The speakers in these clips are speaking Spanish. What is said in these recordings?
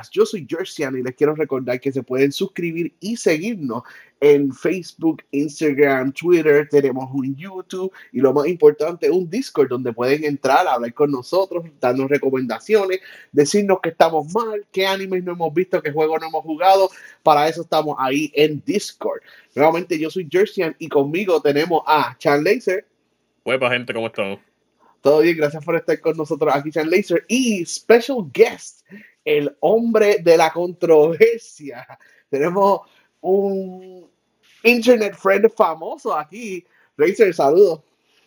Podcast. Yo soy Jersian y les quiero recordar que se pueden suscribir y seguirnos en Facebook, Instagram, Twitter, tenemos un YouTube y lo más importante, un Discord donde pueden entrar a hablar con nosotros, darnos recomendaciones, decirnos que estamos mal, qué animes no hemos visto, qué juegos no hemos jugado. Para eso estamos ahí en Discord. Nuevamente, yo soy Jersian y conmigo tenemos a Chan Laser. Huepa, gente, ¿cómo estamos? Todo bien, gracias por estar con nosotros aquí, Chan Laser. Y special guest, el hombre de la controversia. Tenemos un internet friend famoso aquí. Laser, saludos.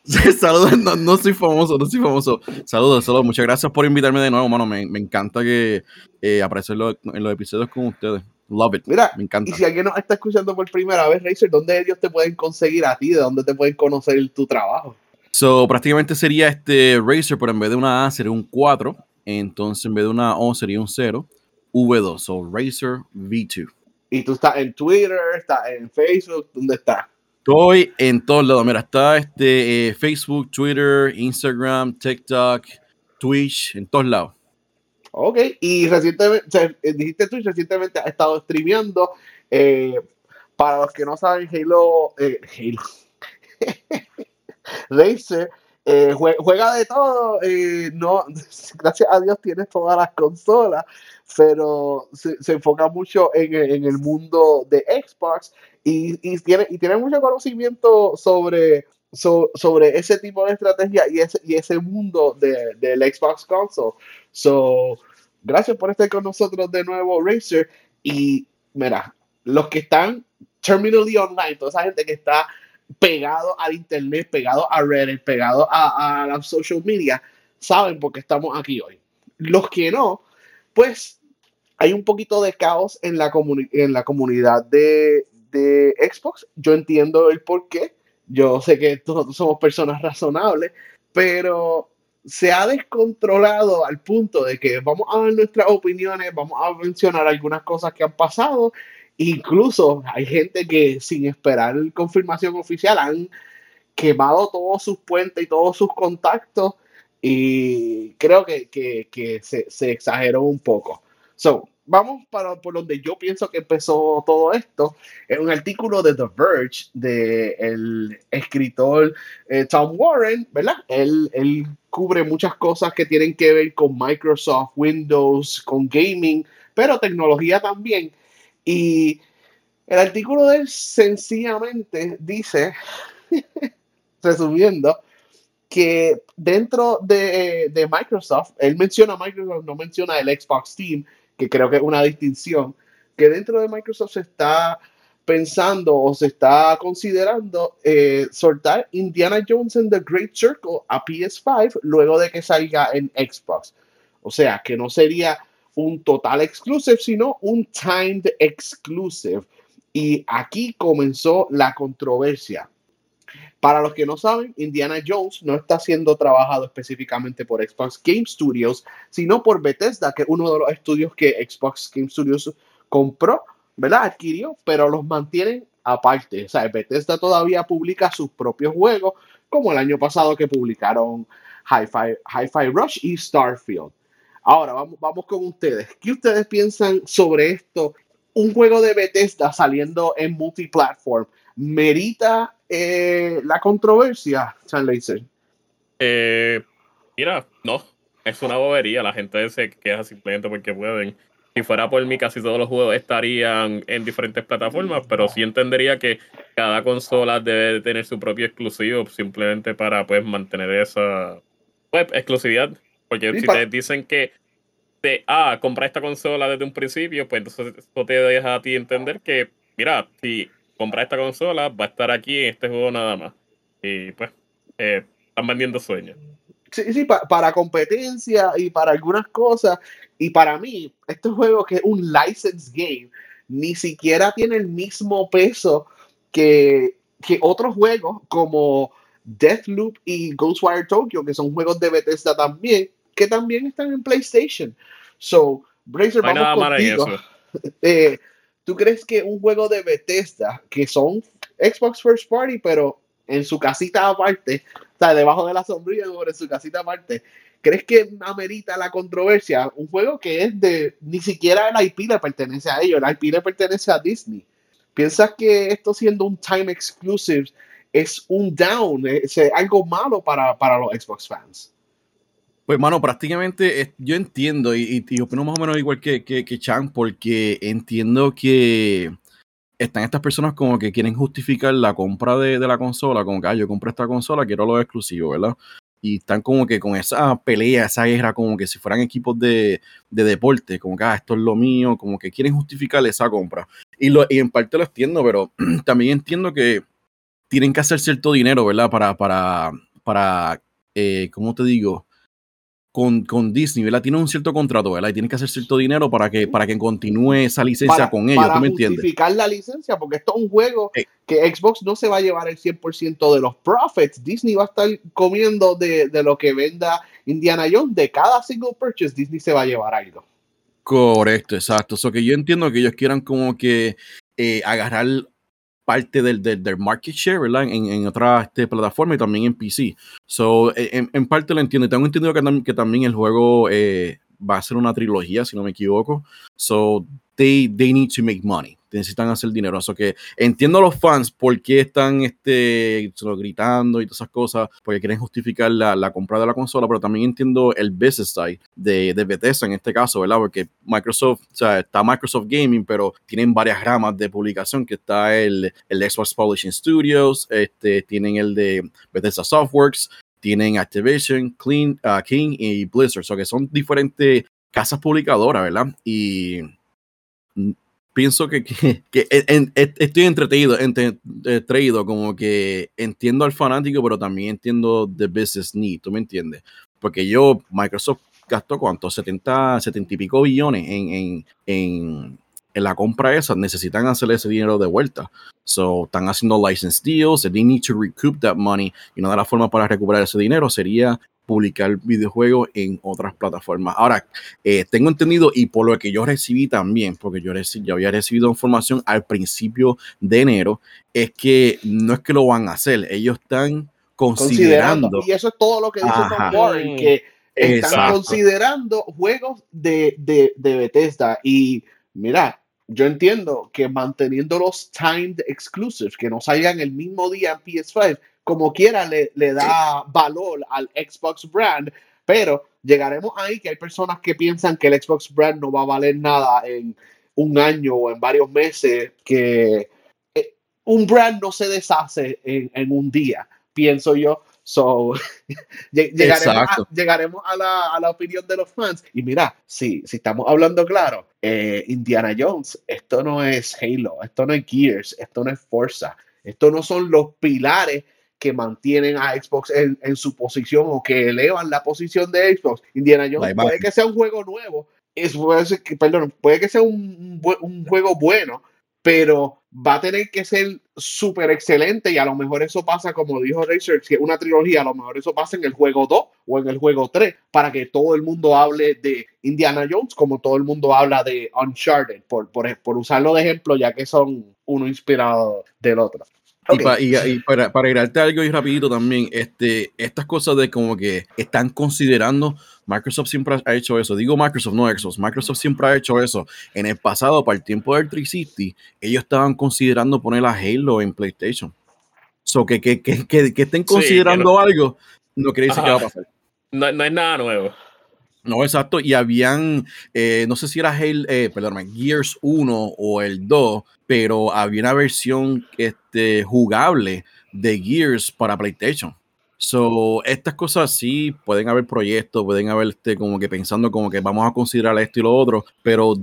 saludos, no, no, soy famoso, no soy famoso. Saludos, saludos. Muchas gracias por invitarme de nuevo, mano. Me, me encanta que eh, aparecer en los episodios con ustedes. Love it. Mira, me encanta. Y si alguien nos está escuchando por primera vez, Razer, ¿dónde ellos te pueden conseguir a ti? ¿De dónde te pueden conocer tu trabajo? So, prácticamente sería este Razer, pero en vez de una A sería un 4. Entonces, en vez de una O sería un 0. V2, so Razer V2. Y tú estás en Twitter, estás en Facebook, ¿dónde estás? Estoy en todos lados. Mira, está este eh, Facebook, Twitter, Instagram, TikTok, Twitch, en todos lados. Ok, y recientemente, dijiste tú, recientemente has estado streameando. Eh, para los que no saben, Halo, eh, Halo. Razer eh, juega de todo, eh, no, gracias a Dios tienes todas las consolas, pero se, enfoca mucho en, en, el mundo de Xbox y, y, tiene, y tiene mucho conocimiento sobre, sobre ese tipo de estrategia y ese, y ese mundo de, del Xbox console. So, gracias por estar con nosotros de nuevo, Racer. Y mira, los que están terminally online, toda esa gente que está pegado al internet, pegado a Reddit, pegado a, a la social media, saben por qué estamos aquí hoy. Los que no, pues hay un poquito de caos en la, en la comunidad de, de, Xbox. Yo entiendo el por qué. Yo sé que todos somos personas razonables, pero se ha descontrolado al punto de que vamos a ver nuestras opiniones, vamos a mencionar algunas cosas que han pasado Incluso hay gente que sin esperar confirmación oficial han quemado todos sus puentes y todos sus contactos y creo que, se, exageró un poco. So, vamos para por donde yo pienso que empezó todo esto. En un artículo de The Verge del escritor eh, Tom Warren, ¿verdad? Él, él cubre muchas cosas que tienen que ver con Microsoft, Windows, con gaming, pero tecnología también. Y el artículo de él sencillamente dice, resumiendo, que dentro de, Microsoft, él menciona Microsoft, no menciona el Xbox Team, que creo que es una distinción, que dentro de Microsoft se está pensando o se está considerando eh, soltar Indiana Jones and the Great Circle a PS5 luego de que salga en Xbox. O sea, que no sería un total exclusive, sino un timed exclusive. Y aquí comenzó la controversia. Para los que no saben, Indiana Jones no está siendo trabajado específicamente por Xbox Game Studios, sino por Bethesda, que es uno de los estudios que Xbox Game Studios compró, ¿verdad? Adquirió, pero los mantienen aparte. O sea, Bethesda todavía publica sus propios juegos, como el año pasado que publicaron Hi-Fi, Rush y Starfield. Ahora, vamos, vamos con ustedes. ¿Qué ustedes piensan sobre esto? Un juego de Bethesda saliendo en multiplatform, ¿merita eh, la controversia, Chan? Eh, mira, no. Es una bobería. La gente se queja simplemente porque pueden. Si fuera por mí, casi todos los juegos estarían en diferentes plataformas, pero sí entendería que cada consola debe tener su propio exclusivo simplemente para pues mantener esa pues, exclusividad porque si te dicen que te, ah, compra esta consola desde un principio, pues entonces eso te deja a ti entender que, mira, si compras esta consola, va a estar aquí en este juego nada más. Y pues, eh, están vendiendo sueños. Sí, sí, para competencia y para algunas cosas. Y para mí, este juego que es un license game, ni siquiera tiene el mismo peso que, que otros juegos como Deathloop y Ghostwire Tokyo, que son juegos de Bethesda también, que también están en PlayStation. So, Bracer, vamos contigo. Eh, ¿Tú crees que un juego de Bethesda, que son Xbox First Party, pero en su casita aparte, o sea, debajo de la sombrilla, en su casita aparte, ¿crees que amerita la controversia? Un juego que es de, ni siquiera el IP le pertenece a ellos, el IP le pertenece a Disney. ¿Piensas que esto siendo un time exclusive es un down, es algo malo para, para los Xbox fans? Pues, mano, prácticamente yo entiendo y, y, opino más o menos igual que, que, que Chan, porque entiendo que están estas personas como que quieren justificar la compra de, de la consola, como que ah, yo compré esta consola, quiero lo exclusivo, ¿verdad? Y están como que con esa pelea, esa guerra, como que si fueran equipos de, de deporte, como que ah, esto es lo mío, como que quieren justificar esa compra. Y, lo, y en parte lo entiendo, pero también entiendo que tienen que hacer cierto dinero, ¿verdad? Para, para, para eh, ¿cómo te digo? Con, con, Disney, ¿verdad? Tiene un cierto contrato, ¿verdad? Y tiene que hacer cierto dinero para que, para que continúe esa licencia con ellos, ¿tú me entiendes? justificar la licencia, porque esto es un juego que Xbox no se va a llevar el 100% de los profits. Disney va a estar comiendo de, de, lo que venda Indiana Jones. De cada single purchase, Disney se va a llevar algo. Correcto, exacto. Eso que yo entiendo que ellos quieran como que eh, agarrar parte del, del, market share, ¿verdad? En, en otra este, plataforma y también en PC. So, en, en parte lo entiendo. Tengo entendido que, que también el juego eh, va a ser una trilogía, si no me equivoco. So, they, they need to make money necesitan hacer dinero. Eso que entiendo a los fans por qué están este, gritando y todas esas cosas, porque quieren justificar la, la, compra de la consola, pero también entiendo el business side de, de Bethesda en este caso, ¿verdad? Porque Microsoft, o sea, está Microsoft Gaming, pero tienen varias ramas de publicación, que está el, el Xbox Publishing Studios, este, tienen el de Bethesda Softworks, tienen Activision, Clean, uh, King y Blizzard, o sea, que son diferentes casas publicadoras, ¿verdad? Y pienso que, que, que estoy entretenido, entretenido, como que entiendo al fanático, pero también entiendo the business need, ¿tú me entiendes? Porque yo, Microsoft gastó cuánto, 70, 70 y pico billones en, en, en, en la compra esa, necesitan hacerle ese dinero de vuelta. So, están haciendo license deals, they need to recoup that money, y una de las formas para recuperar ese dinero sería publicar videojuegos en otras plataformas. Ahora, eh, tengo entendido y por lo que yo recibí también, porque yo, yo había recibido información al principio de enero, es que no es que lo van a hacer, ellos están considerando. y eso es todo lo que dice Tom Warren, que están considerando juegos de, de, de Bethesda. Y mira, yo entiendo que manteniendo los timed exclusives, que no salgan el mismo día en PS5, como quiera le, le da valor al Xbox brand, pero llegaremos ahí que hay personas que piensan que el Xbox brand no va a valer nada en un año o en varios meses, que eh, un brand no se deshace en, en un día, pienso yo. So, llegaremos, a, llegaremos a, la, a, la, opinión de los fans. Y mira, si, si estamos hablando claro, eh, Indiana Jones, esto no es Halo, esto no es Gears, esto no es Forza, esto no son los pilares que mantienen a Xbox en, en, su posición o que elevan la posición de Xbox. Indiana Jones puede que sea un juego nuevo, es, perdón, puede que sea un, un juego bueno, pero va a tener que ser súper excelente y a lo mejor eso pasa, como dijo Research, que una trilogía, a lo mejor eso pasa en el juego 2 o en el juego 3, para que todo el mundo hable de Indiana Jones como todo el mundo habla de Uncharted, por, por, por usarlo de ejemplo, ya que son uno inspirado del otro. Y, para, para agregarte algo y rapidito también, este, estas cosas de como que están considerando, Microsoft siempre ha hecho eso, digo Microsoft, no Xbox, Microsoft siempre ha hecho eso. En el pasado, para el tiempo del 360, ellos estaban considerando poner a Halo en PlayStation. So que, que, que, que, estén considerando algo, no quiere decir que va a pasar. No, no es nada nuevo. No, exacto. Y habían, eh, no sé si era Halo, eh, Gears 1 o el 2, pero había una versión este, jugable de Gears para PlayStation. So, estas cosas sí, pueden haber proyectos, pueden haber este, como que pensando como que vamos a considerar esto y lo otro, pero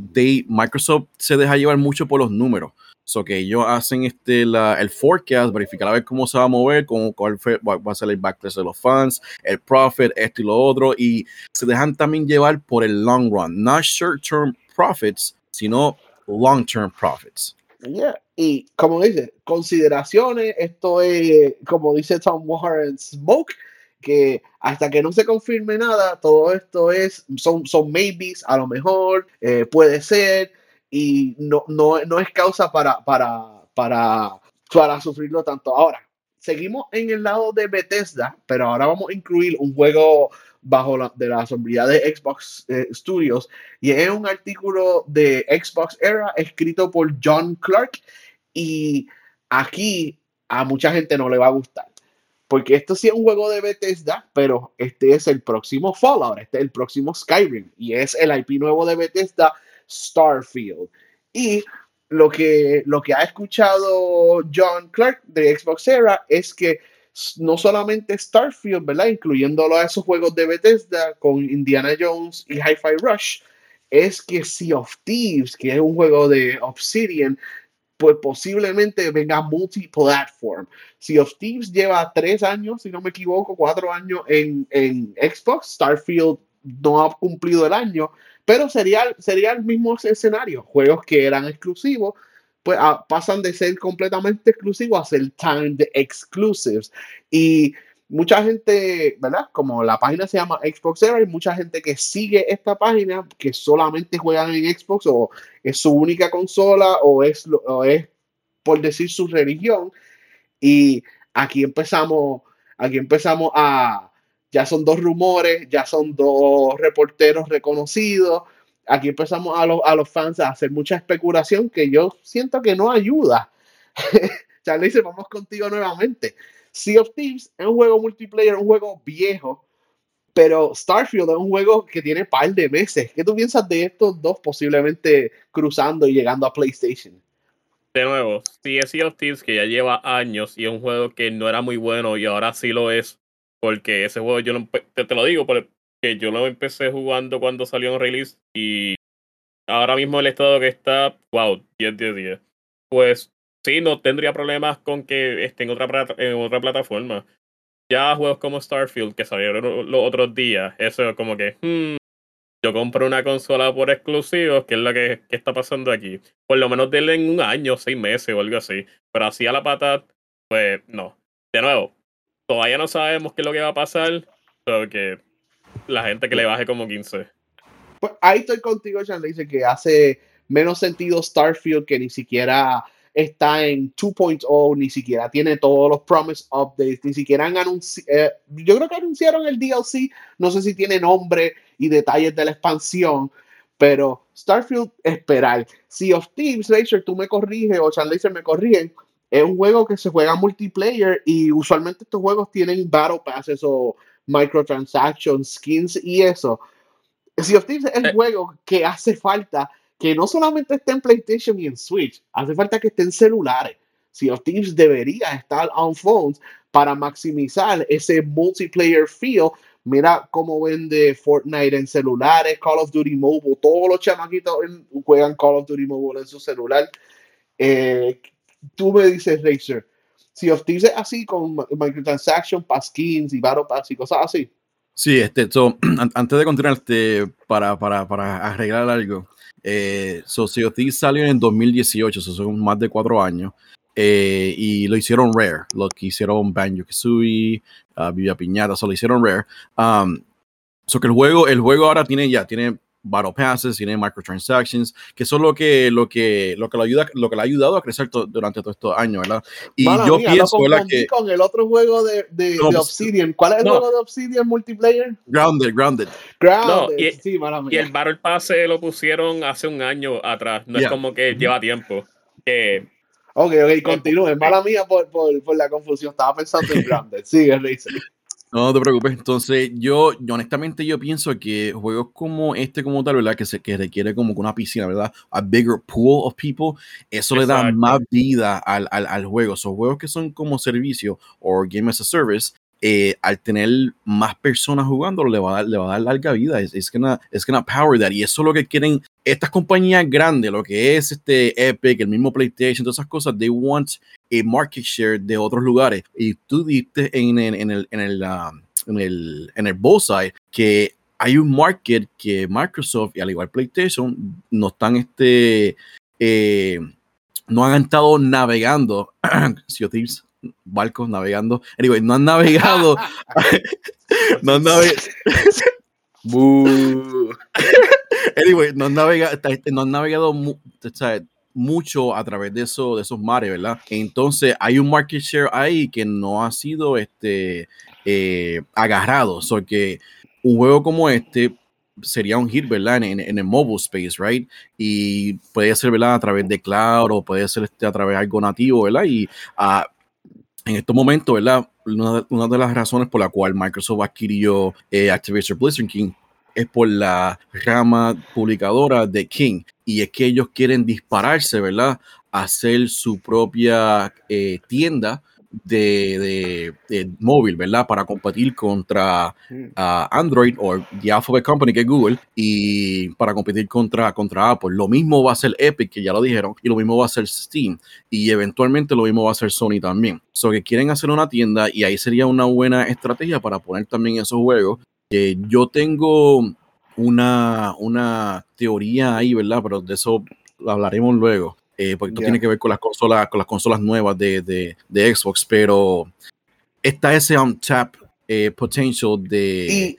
Microsoft se deja llevar mucho por los números. So que ellos hacen este, la, el forecast, verificar a ver cómo se va a mover, cómo, cuál va a ser el de los fans, el profit, esto y lo otro, y se dejan también llevar por el long run, no short-term profits, sino long-term profits. Yeah. Y como dice, consideraciones, esto es, como dice Tom Warren, smoke, que hasta que no se confirme nada, todo esto es, son, son maybes, a lo mejor, eh, puede ser, y no, no, no es causa para, para, para, para sufrirlo tanto. Ahora, seguimos en el lado de Bethesda, pero ahora vamos a incluir un juego bajo la, de la sombrilla de Xbox eh, Studios y es un artículo de Xbox Era escrito por John Clark y aquí a mucha gente no le va a gustar. Porque esto sí es un juego de Bethesda, pero este es el próximo Fallout, este es el próximo Skyrim y es el IP nuevo de Bethesda, Starfield. Y lo que, lo que ha escuchado John Clark de Xbox Era es que no solamente Starfield, ¿verdad? Incluyéndolo a esos juegos de Bethesda con Indiana Jones y Hi-Fi Rush, es que Sea of Thieves, que es un juego de Obsidian, pues posiblemente venga multiplatform. Sea of Thieves lleva tres años, si no me equivoco, cuatro años en, en Xbox. Starfield no ha cumplido el año, pero sería, sería el mismo escenario. Juegos que eran exclusivos, pues ah, pasan de ser completamente exclusivos a ser timed exclusives. Y mucha gente, ¿verdad? Como la página se llama Xbox hay mucha gente que sigue esta página que solamente juegan en Xbox o es su única consola o es, o es por decir su religión. Y aquí empezamos, aquí empezamos a, ya son dos rumores, ya son dos reporteros reconocidos. Aquí empezamos a, los, a los fans a hacer mucha especulación que yo siento que no ayuda. Charlie vamos contigo nuevamente. Sea of Thieves es un juego multiplayer, un juego viejo, pero Starfield es un juego que tiene par de meses. ¿Qué tú piensas de estos dos posiblemente cruzando y llegando a PlayStation? De nuevo, si es Sea of Thieves que ya lleva años y es un juego que no era muy bueno y ahora sí lo es, porque ese juego yo te, te, lo digo, porque yo lo empecé jugando cuando salió en release y ahora mismo el estado que está, wow, 10 10 10. Pues sí, no tendría problemas con que esté en otra, en otra plataforma. Ya juegos como Starfield que salieron los otros días, eso es como que, hmm, yo compro una consola por exclusivos, que es lo que, que, está pasando aquí. Por lo menos denle en un año, seis meses o algo así. Pero así a la pata, pues no. De nuevo, todavía no sabemos qué es lo que va a pasar, pero que la gente que le baje como 15. Pues ahí estoy contigo, Chan. Dice que hace menos sentido Starfield que ni siquiera está en 2.0, ni siquiera tiene todos los promise updates, ni siquiera han anunciado. Eh, yo creo que anunciaron el DLC, no sé si tiene nombre y detalles de la expansión, pero Starfield, esperar. Sea of Thieves, Laser, tú me corriges, o Chan Laser me corrigen, es un juego que se juega multiplayer y usualmente estos juegos tienen battle passes o microtransactions, skins y eso. Sea of Thieves es el eh. juego que hace falta que no solamente esté en PlayStation y en Switch, hace falta que esté en celulares. Sea of Thieves debería estar on phones para maximizar ese multiplayer feel. Mira cómo vende Fortnite en celulares, Call of Duty Mobile, todos los chamaquitos juegan Call of Duty Mobile en su celular. Eh, tú me dices, Razer, si of Thieves es así con microtransaction, skins y battle pass y cosas así. Sí, este, antes de continuar, este, para, para, para arreglar algo, eh, so, salió en 2018, eso son más de cuatro años, eh, y lo hicieron Rare, lo que hicieron Banjo Kazooie, uh, Vivia Piñata, eso lo hicieron Rare. Um, so que el juego, el juego ahora tiene ya, tiene battle passes, tiene microtransactions, que es lo que, lo que, lo que lo ayuda, lo que le ha ayudado a crecer durante todos estos años, ¿verdad? Y yo pienso que con el otro juego de, de, Obsidian. ¿Cuál es el juego de Obsidian multiplayer? Grounded, Grounded. Grounded. y, sí, y, el Battle Pass lo pusieron hace un año atrás. No es como que lleva tiempo. Que Ok, ok, continúe. Mala mía por, por, por, la confusión. Estaba pensando en Grounded. Sigue, Reise. No, te preocupes. Entonces, yo, honestamente yo pienso que juegos como este como tal, ¿verdad? Que, se, que requiere como una piscina, ¿verdad? A bigger pool of people, eso le da más vida al, al, al juego. Son juegos que son como servicio o game as a service, eh, al tener más personas jugando, le va a dar, le va a dar larga vida. Es, es gonna, es gonna power that. Y eso es lo que quieren estas compañías grandes, lo que es este Epic, el mismo PlayStation, todas esas cosas, they want a market share de otros lugares. Y tú diste en, en, en el, en el, um, en el, en el bullseye que hay un market que Microsoft y al igual PlayStation no están este eh, no han estado navegando si barcos navegando anyway, no han navegado no han navegado anyway, no han navegado, no han navegado mucho a través de, eso, de esos mares, ¿verdad? Entonces hay un market share ahí que no ha sido este, eh, agarrado. So que un juego como este sería un hit, ¿verdad? En, en, el mobile space, right? Y puede ser, ¿verdad? A través de cloud o puede ser este, a través de algo nativo, ¿verdad? Y uh, en estos momentos, ¿verdad? Una, una, de las razones por la cual Microsoft adquirió eh, Activision Blizzard King es por la rama publicadora de King. Y es que ellos quieren dispararse, ¿verdad? Hacer su propia eh, tienda de, de, móvil, ¿verdad? Para competir contra uh, Android o The Alphabet Company, que es Google, y para competir contra, contra Apple. Lo mismo va a ser Epic, que ya lo dijeron, y lo mismo va a ser Steam, y eventualmente lo mismo va a ser Sony también. So que quieren hacer una tienda y ahí sería una buena estrategia para poner también esos juegos. Yo tengo una, una teoría ahí, ¿verdad? Pero de eso hablaremos luego eh, porque esto tiene que ver con las consolas, con las consolas nuevas de, de, de Xbox, pero está ese on-tap eh, potential de,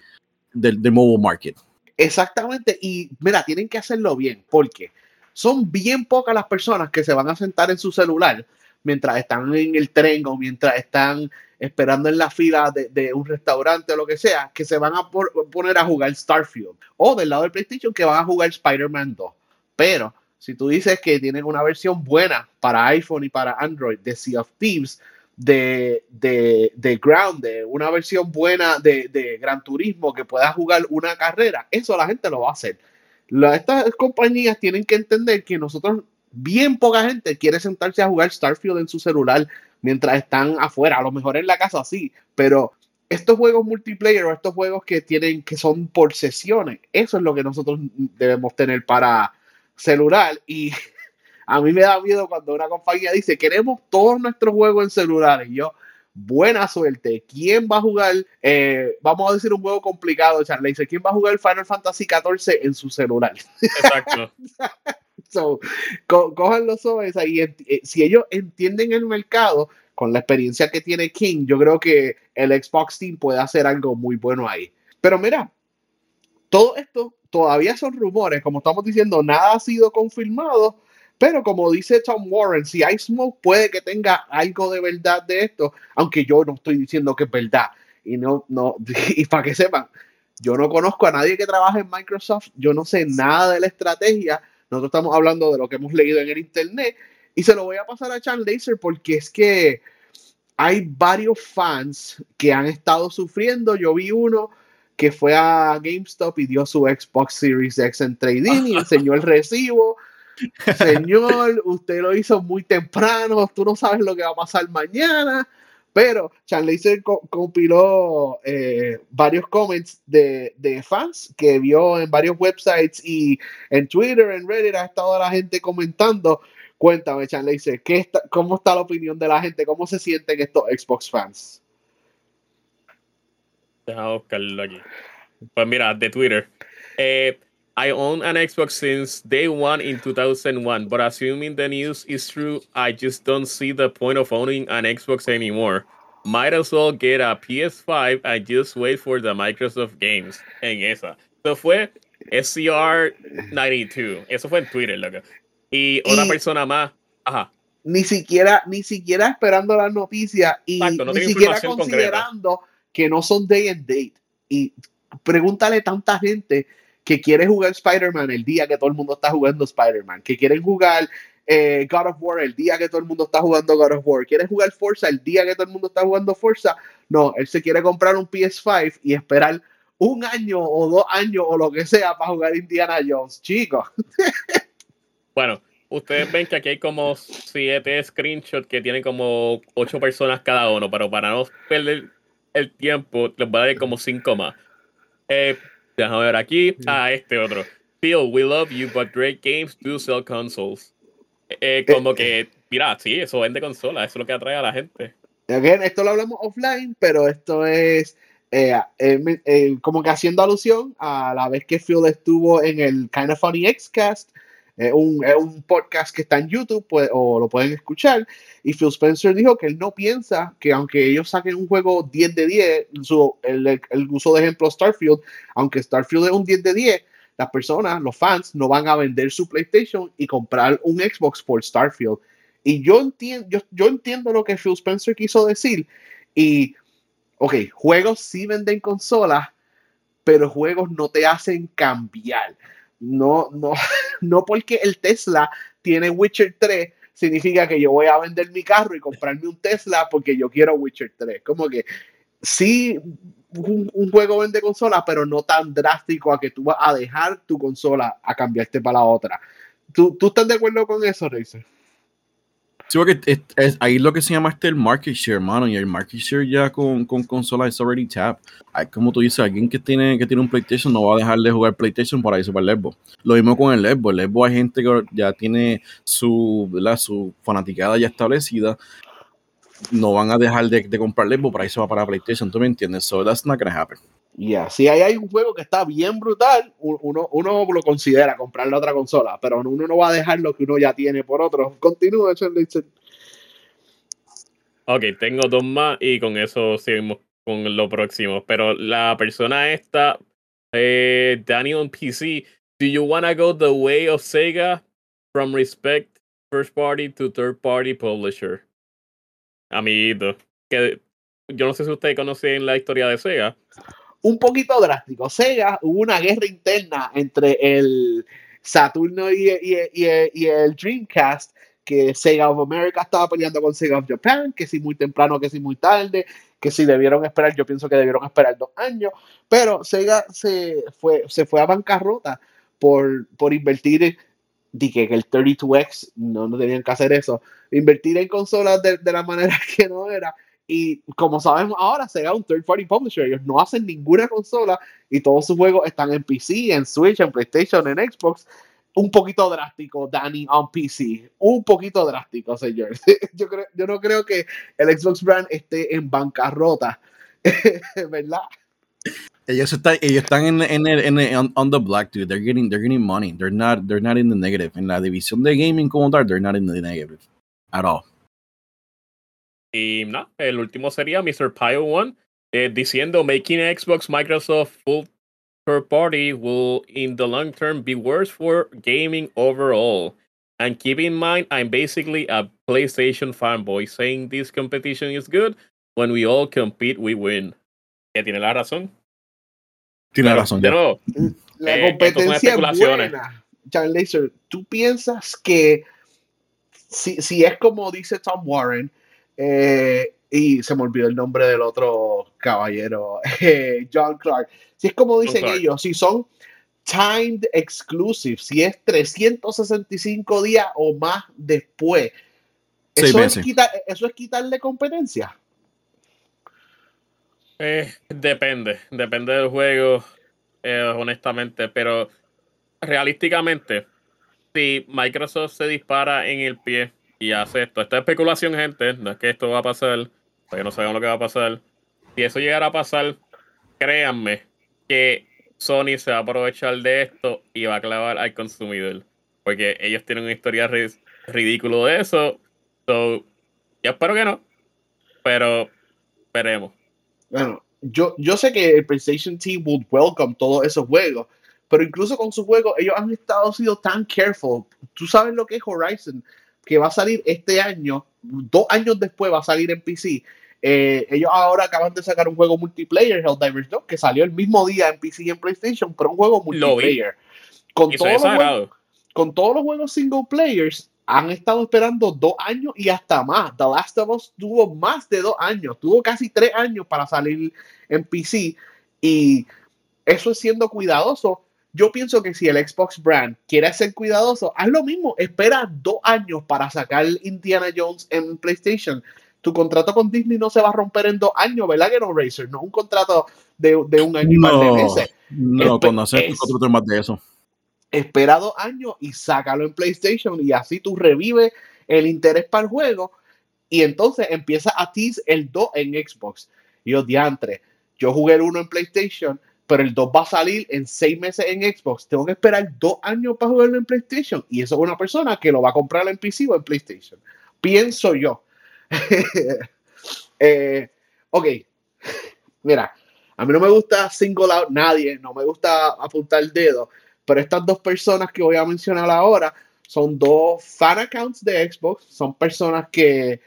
del, mobile market. Exactamente, y mira, tienen que hacerlo bien, porque son bien pocas las personas que se van a sentar en su celular mientras están en el tren o mientras están esperando en la fila de, un restaurante o lo que sea, que se van a poner a jugar Starfield. O del lado del PlayStation que van a jugar Spider-Man 2. Pero si tú dices que tienen una versión buena para iPhone y para Android de Sea of Thieves, de, de, de Ground, de una versión buena de, de, Gran Turismo que pueda jugar una carrera, eso la gente lo va a hacer. La, estas compañías tienen que entender que nosotros, bien poca gente quiere sentarse a jugar Starfield en su celular mientras están afuera, a lo mejor en la casa sí, pero estos juegos multiplayer o estos juegos que tienen que son por sesiones, eso es lo que nosotros debemos tener para, celular y a mí me da miedo cuando una compañía dice queremos todos nuestros juegos en celulares. Y yo, buena suerte. ¿Quién va a jugar? Eh, vamos a decir un juego complicado, Charlie. Dice, ¿quién va a jugar Final Fantasy XIV en su celular? Exacto. so, co cójanlo sobre y eh, si ellos entienden el mercado con la experiencia que tiene King, yo creo que el Xbox Team puede hacer algo muy bueno ahí. Pero mira, todo esto todavía son rumores, como estamos diciendo, nada ha sido confirmado, pero como dice Tom Warren, si hay smoke puede que tenga algo de verdad de esto, aunque yo no estoy diciendo que es verdad. Y no, no, para que sepan, yo no conozco a nadie que trabaje en Microsoft, yo no sé nada de la estrategia, nosotros estamos hablando de lo que hemos leído en el internet, y se lo voy a pasar a Chan Laser porque es que hay varios fans que han estado sufriendo, yo vi uno que fue a GameStop y dio su Xbox Series X en trading y enseñó el recibo. Señor, usted lo hizo muy temprano, tú no sabes lo que va a pasar mañana. Pero Charlize compiló eh, varios comments de, de, fans que vio en varios websites y en Twitter, en Reddit, ha estado la gente comentando. Cuéntame, Charlize, ¿qué está, ¿cómo está la opinión de la gente? ¿Cómo se sienten estos Xbox fans? Deja buscarlo aquí. Pues mira, de Twitter. Eh, I own an Xbox since day one in 2001, but assuming the news is true, I just don't see the point of owning an Xbox anymore. Might as well get a PS5 and just wait for the Microsoft games. En esa. Eso fue SCR92. Eso fue en Twitter, loco. Y, y otra persona más. Ajá. Ni siquiera, ni siquiera esperando las noticias y Exacto, no ni siquiera considerando concreta que no son day and date. Y pregúntale tanta gente que quiere jugar Spider-Man el día que todo el mundo está jugando Spider-Man, que quieren jugar eh, God of War el día que todo el mundo está jugando God of War, quiere jugar Forza el día que todo el mundo está jugando Forza. No, él se quiere comprar un PS5 y esperar un año o dos años o lo que sea para jugar Indiana Jones, chicos. bueno, ustedes ven que aquí hay como siete screenshots que tienen como ocho personas cada uno, pero para no perder el tiempo, les voy a dar como cinco más. Eh, déjame ver aquí. Ah, este otro. Phil, we love you, but great games do sell consoles. Eh, eh como que, mira, sí, eso vende consolas, eso es lo que atrae a la gente. Again, esto lo hablamos offline, pero esto es eh, eh, como que haciendo alusión a la vez que Phil estuvo en el Kind of Funny Xcast es un, es un, podcast que está en YouTube pues, o lo pueden escuchar. Y Phil Spencer dijo que él no piensa que aunque ellos saquen un juego 10 de 10, su, el, el, uso de ejemplo Starfield, aunque Starfield es un 10 de 10, las personas, los fans, no van a vender su PlayStation y comprar un Xbox por Starfield. Y yo yo, yo entiendo lo que Phil Spencer quiso decir. Y, ok, juegos sí venden consolas, pero juegos no te hacen cambiar. No, no, no porque el Tesla tiene Witcher 3 significa que yo voy a vender mi carro y comprarme un Tesla porque yo quiero Witcher 3. Como que sí, un, juego vende consola, pero no tan drástico a que tú vas a dejar tu consola a cambiarte para la otra. ¿Tú, tú estás de acuerdo con eso, Razer? Sí, porque es, ahí lo que se llama este el market share, hermano, y el market share ya con, con consola es already tap. Hay, como tú dices, alguien que tiene, que tiene un PlayStation no va a dejar de jugar PlayStation para irse para el Xbox. Lo mismo con el Xbox. El Xbox hay gente que ya tiene su, su fanaticada ya establecida. No van a dejar de, de comprar el Xbox para irse para PlayStation. ¿Tú me entiendes? So that's not gonna happen. Ya, si ahí hay un juego que está bien brutal, uno, uno lo considera comprar la otra consola, pero uno no va a dejar lo que uno ya tiene por otro. Continúa, Ok, tengo dos más y con eso seguimos con lo próximo. Pero la persona esta, eh, Daniel PC, do you wanna go the way of Sega from respect first party to third party publisher? Amiguito, que yo no sé si ustedes conocen la historia de Sega, un poquito drástico. Sega, hubo una guerra interna entre el Saturno y, el Dreamcast, que Sega of America estaba peleando con Sega of Japan, que si muy temprano, que si muy tarde, que si debieron esperar, yo pienso que debieron esperar dos años, pero Sega se fue, se fue a bancarrota por, por invertir dije que el 32X no, no tenían que hacer eso. Invertir en consolas de, de, la manera que no era y como sabemos ahora, Sega un third party publisher. Ellos no hacen ninguna consola y todos sus juegos están en PC, en Switch, en PlayStation, en Xbox. Un poquito drástico, Danny, on PC. Un poquito drástico, señor. Yo, creo, yo no creo que el Xbox brand esté en bancarrota, ¿verdad? Ellos están, ellos están en, en, en, en on, the black, dude. They're getting, they're getting money. They're not, they're not in the negative. En la división de gaming como tal, they're not in the negative at all. Y no, el último sería Mr. Pio One eh, diciendo making Xbox Microsoft full third party will in the long term be worse for gaming overall. And keep in mind, I'm basically a PlayStation fanboy saying this competition is good. When we all compete, we win. Que tiene la razón. Tiene la razón. Pero, la eh, competencia es buena. Charles ¿tú piensas que si, si es como dice Tom Warren, eh, y se me olvidó el nombre del otro caballero, eh, John Clark. Si es como dicen ellos, si son timed exclusive, si es 365 días o más después, eso es, eso es, quitarle competencia. Eh, depende, depende del juego, honestamente, pero realísticamente, si Microsoft se dispara en el pie y hace esto. Esta especulación, gente, no es que esto va a pasar, porque no sabemos lo que va a pasar. Si eso llegara a pasar, créanme que Sony se va a aprovechar de esto y va a clavar al consumidor. Porque ellos tienen una historia ridícula de eso. So, yo espero que no. Pero veremos. Bueno, yo, yo sé que el PlayStation Team would welcome todos esos juegos. Pero incluso con sus juegos, ellos han estado sido tan careful. Tú sabes lo que es Horizon que va a salir este año, dos años después va a salir en PC. Eh, ellos ahora acaban de sacar un juego multiplayer, Helldivers 2, que salió el mismo día en PC y en PlayStation, pero un juego multiplayer. Con todos, los juegos, con todos los juegos single players, han estado esperando dos años y hasta más. The Last of Us tuvo más de dos años, tuvo casi tres años para salir en PC y eso es siendo cuidadoso yo pienso que si el Xbox brand quiere ser cuidadoso, haz lo mismo. Espera dos años para sacar Indiana Jones en PlayStation. Tu contrato con Disney no se va a romper en dos años, ¿verdad que no, Razer? No un contrato de, un año y más de meses. No, cuando haces un contrato más de eso. Espera dos años y sácalo en PlayStation y así tú revives el interés para el juego y entonces empieza a tease el 2 en Xbox. Y yo, diantre, yo jugué el 1 en PlayStation pero el 2 va a salir en 6 meses en Xbox. Tengo que esperar 2 años para jugarlo en PlayStation. Y eso es una persona que lo va a comprar en PC o en PlayStation. Pienso yo. Eh, ok. Mira, a mí no me gusta single out nadie, no me gusta apuntar el dedo, pero estas dos personas que voy a mencionar ahora son dos fan accounts de Xbox, son personas que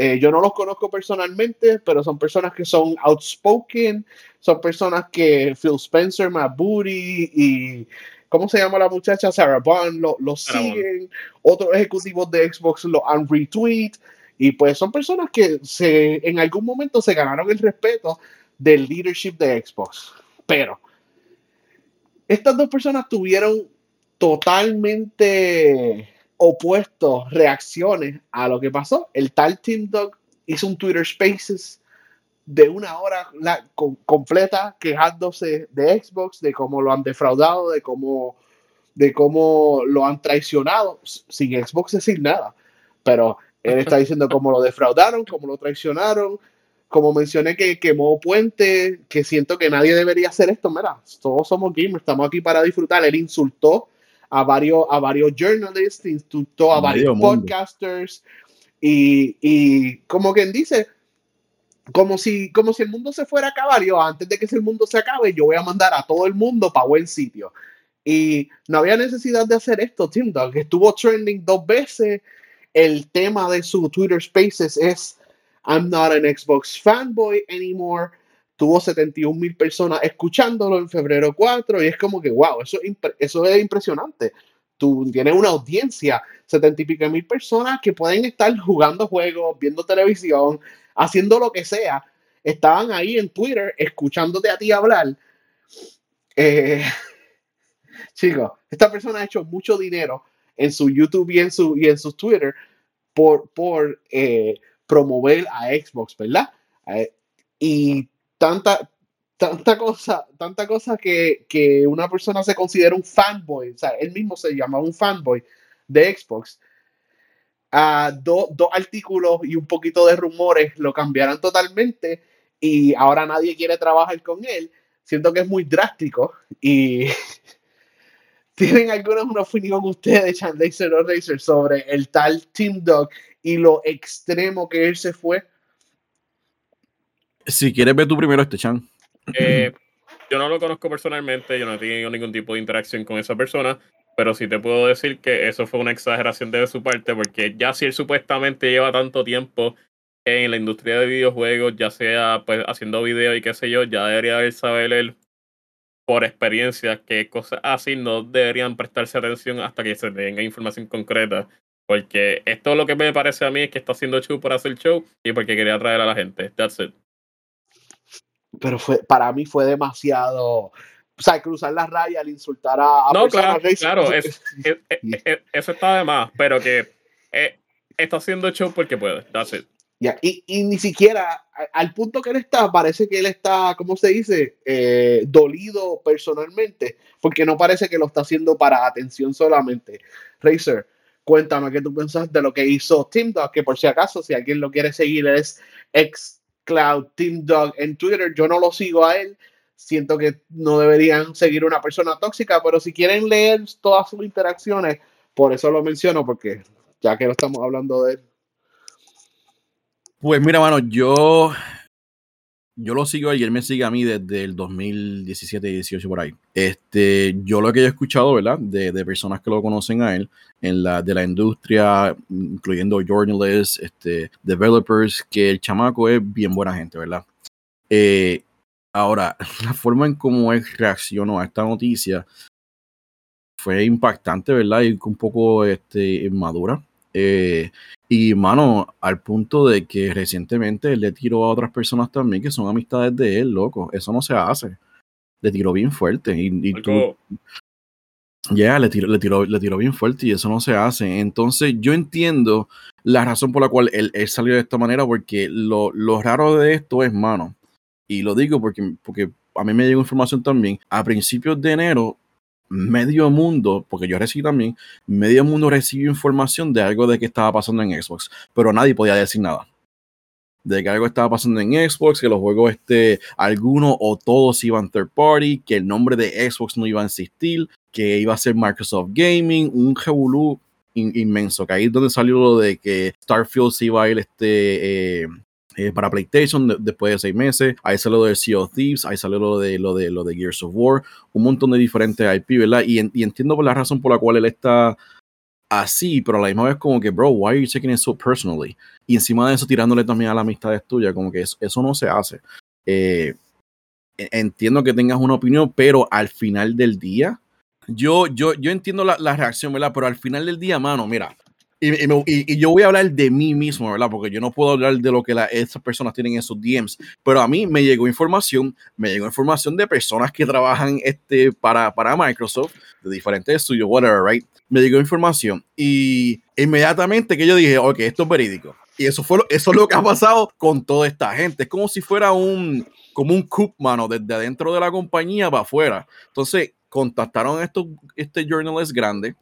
Eh, yo no los conozco personalmente, pero son personas que son outspoken, son personas que Phil Spencer, Matt Booty y ¿cómo se llama la muchacha? Sarah Bond, lo, siguen, otros ejecutivos de Xbox lo han retweet y pues son personas que se, en algún momento se ganaron el respeto del leadership de Xbox. Pero estas dos personas tuvieron totalmente opuestos reacciones a lo que pasó. El tal Team Dog hizo un Twitter Spaces de una hora completa quejándose de Xbox, de cómo lo han defraudado, de cómo, de cómo lo han traicionado, sin Xbox decir nada. Pero él está diciendo cómo lo defraudaron, cómo lo traicionaron. Como mencioné que quemó puente, que siento que nadie debería hacer esto. Mira, todos somos gamers, estamos aquí para disfrutar. Él insultó a varios, a varios journalists, insultó a varios podcasters y, y, como quien dice, como si, como si el mundo se fuera a acabar, yo antes de que ese mundo se acabe, yo voy a mandar a todo el mundo para buen sitio. Y no había necesidad de hacer esto, Tim Dog. Estuvo trending dos veces. El tema de su Twitter Spaces es I'm not an Xbox fanboy anymore tuvo 71 mil personas escuchándolo en febrero 4 y es como que, wow, eso, eso es impresionante. Tú tienes una audiencia, 70 y pico mil personas que pueden estar jugando juegos, viendo televisión, haciendo lo que sea. Estaban ahí en Twitter escuchándote a ti hablar. Eh, chicos, esta persona ha hecho mucho dinero en su YouTube y en su, y en su Twitter por, por eh, promover a Xbox, ¿verdad? Eh, y tanta, tanta cosa, tanta cosa que, una persona se considera un fanboy, o sea, él mismo se llama un fanboy de Xbox. a dos artículos y un poquito de rumores lo cambiaron totalmente y ahora nadie quiere trabajar con él. Siento que es muy drástico y ¿Tienen alguna una opinión ustedes, Chandler Racer, sobre el tal Team Dog y lo extremo que él se fue? Si quieres ver tú primero este Chan. Eh, yo no lo conozco personalmente, yo no he tenido ningún tipo de interacción con esa persona, pero sí te puedo decir que eso fue una exageración de su parte, porque ya si él supuestamente lleva tanto tiempo en la industria de videojuegos, ya sea pues haciendo videos y qué sé yo, ya debería saber él por experiencia que cosas así no deberían prestarse atención hasta que se tenga información concreta. Porque esto lo que me parece a mí es que está haciendo show por hacer show y porque quería atraer a la gente. That's it pero fue, para mí fue demasiado, o sea, cruzar la raya al insultar a, No, claro, claro, eso está de más, pero que eh, está haciendo show porque puede, that's it. y, y, ni siquiera al punto que él está, parece que él está, ¿cómo se dice? Eh, dolido personalmente, porque no parece que lo está haciendo para atención solamente. Razer, cuéntame qué tú piensas de lo que hizo Tim Dog, que por si acaso, si alguien lo quiere seguir, es ex Cloud, Team Dog en Twitter. Yo no lo sigo a él. Siento que no deberían seguir una persona tóxica, pero si quieren leer todas sus interacciones, por eso lo menciono, porque ya que no estamos hablando de él. Pues mira, mano, yo yo lo sigo y él me sigue a mí desde el 2017, 18 por ahí. Este, yo lo que he escuchado, ¿verdad? De, de, personas que lo conocen a él, en la, de la industria, incluyendo journalists, este, developers, que el chamaco es bien buena gente, ¿verdad? Eh, ahora, la forma en cómo él reaccionó a esta noticia fue impactante, ¿verdad? Y un poco este, inmadura. Eh, y, mano, al punto de que recientemente él le tiró a otras personas también que son amistades de él, loco. Eso no se hace. Le tiró bien fuerte. Y, tú. Ya, le, tiró, le, tiró, le tiró bien fuerte y eso no se hace. Entonces, yo entiendo la razón por la cual él, salió de esta manera, porque lo, lo, raro de esto es, mano, y lo digo porque, porque a mí me llegó información también. A principios de enero, medio mundo, porque yo recibí también, medio mundo recibió información de algo de que estaba pasando en Xbox, pero nadie podía decir nada. De que algo estaba pasando en Xbox, que los juegos, este, algunos o todos iban third party, que el nombre de Xbox no iba a existir, que iba a ser Microsoft Gaming, un revolú inmenso, que ahí es donde salió lo de que Starfield se iba a ir este, eh, eh, para PlayStation después de seis meses. Ahí salió lo de Sea of Thieves, ahí salió lo de, lo de, lo de Gears of War, un montón de diferentes IP, ¿verdad? Y, entiendo por la razón por la cual él está así, pero a la misma vez como que, bro, why are you taking it so personally? Y encima de eso tirándole también a la amistad tuya, como que eso, no se hace. Eh, entiendo que tengas una opinión, pero al final del día, yo, yo, yo entiendo la, la reacción, ¿verdad? Pero al final del día, mano, mira, y, y, yo voy a hablar de mí mismo, ¿verdad? Porque yo no puedo hablar de lo que la, esas personas tienen en sus DMs, pero a mí me llegó información, me llegó información de personas que trabajan este, para, para Microsoft, de diferentes estudios, whatever, right? Me llegó información y inmediatamente que yo dije, ok, esto es verídico. Y eso, fue lo, eso es lo que ha pasado con toda esta gente. Es como si fuera un, como un coup, mano, desde adentro de la compañía para afuera. Entonces, contactaron a estos este journalist grande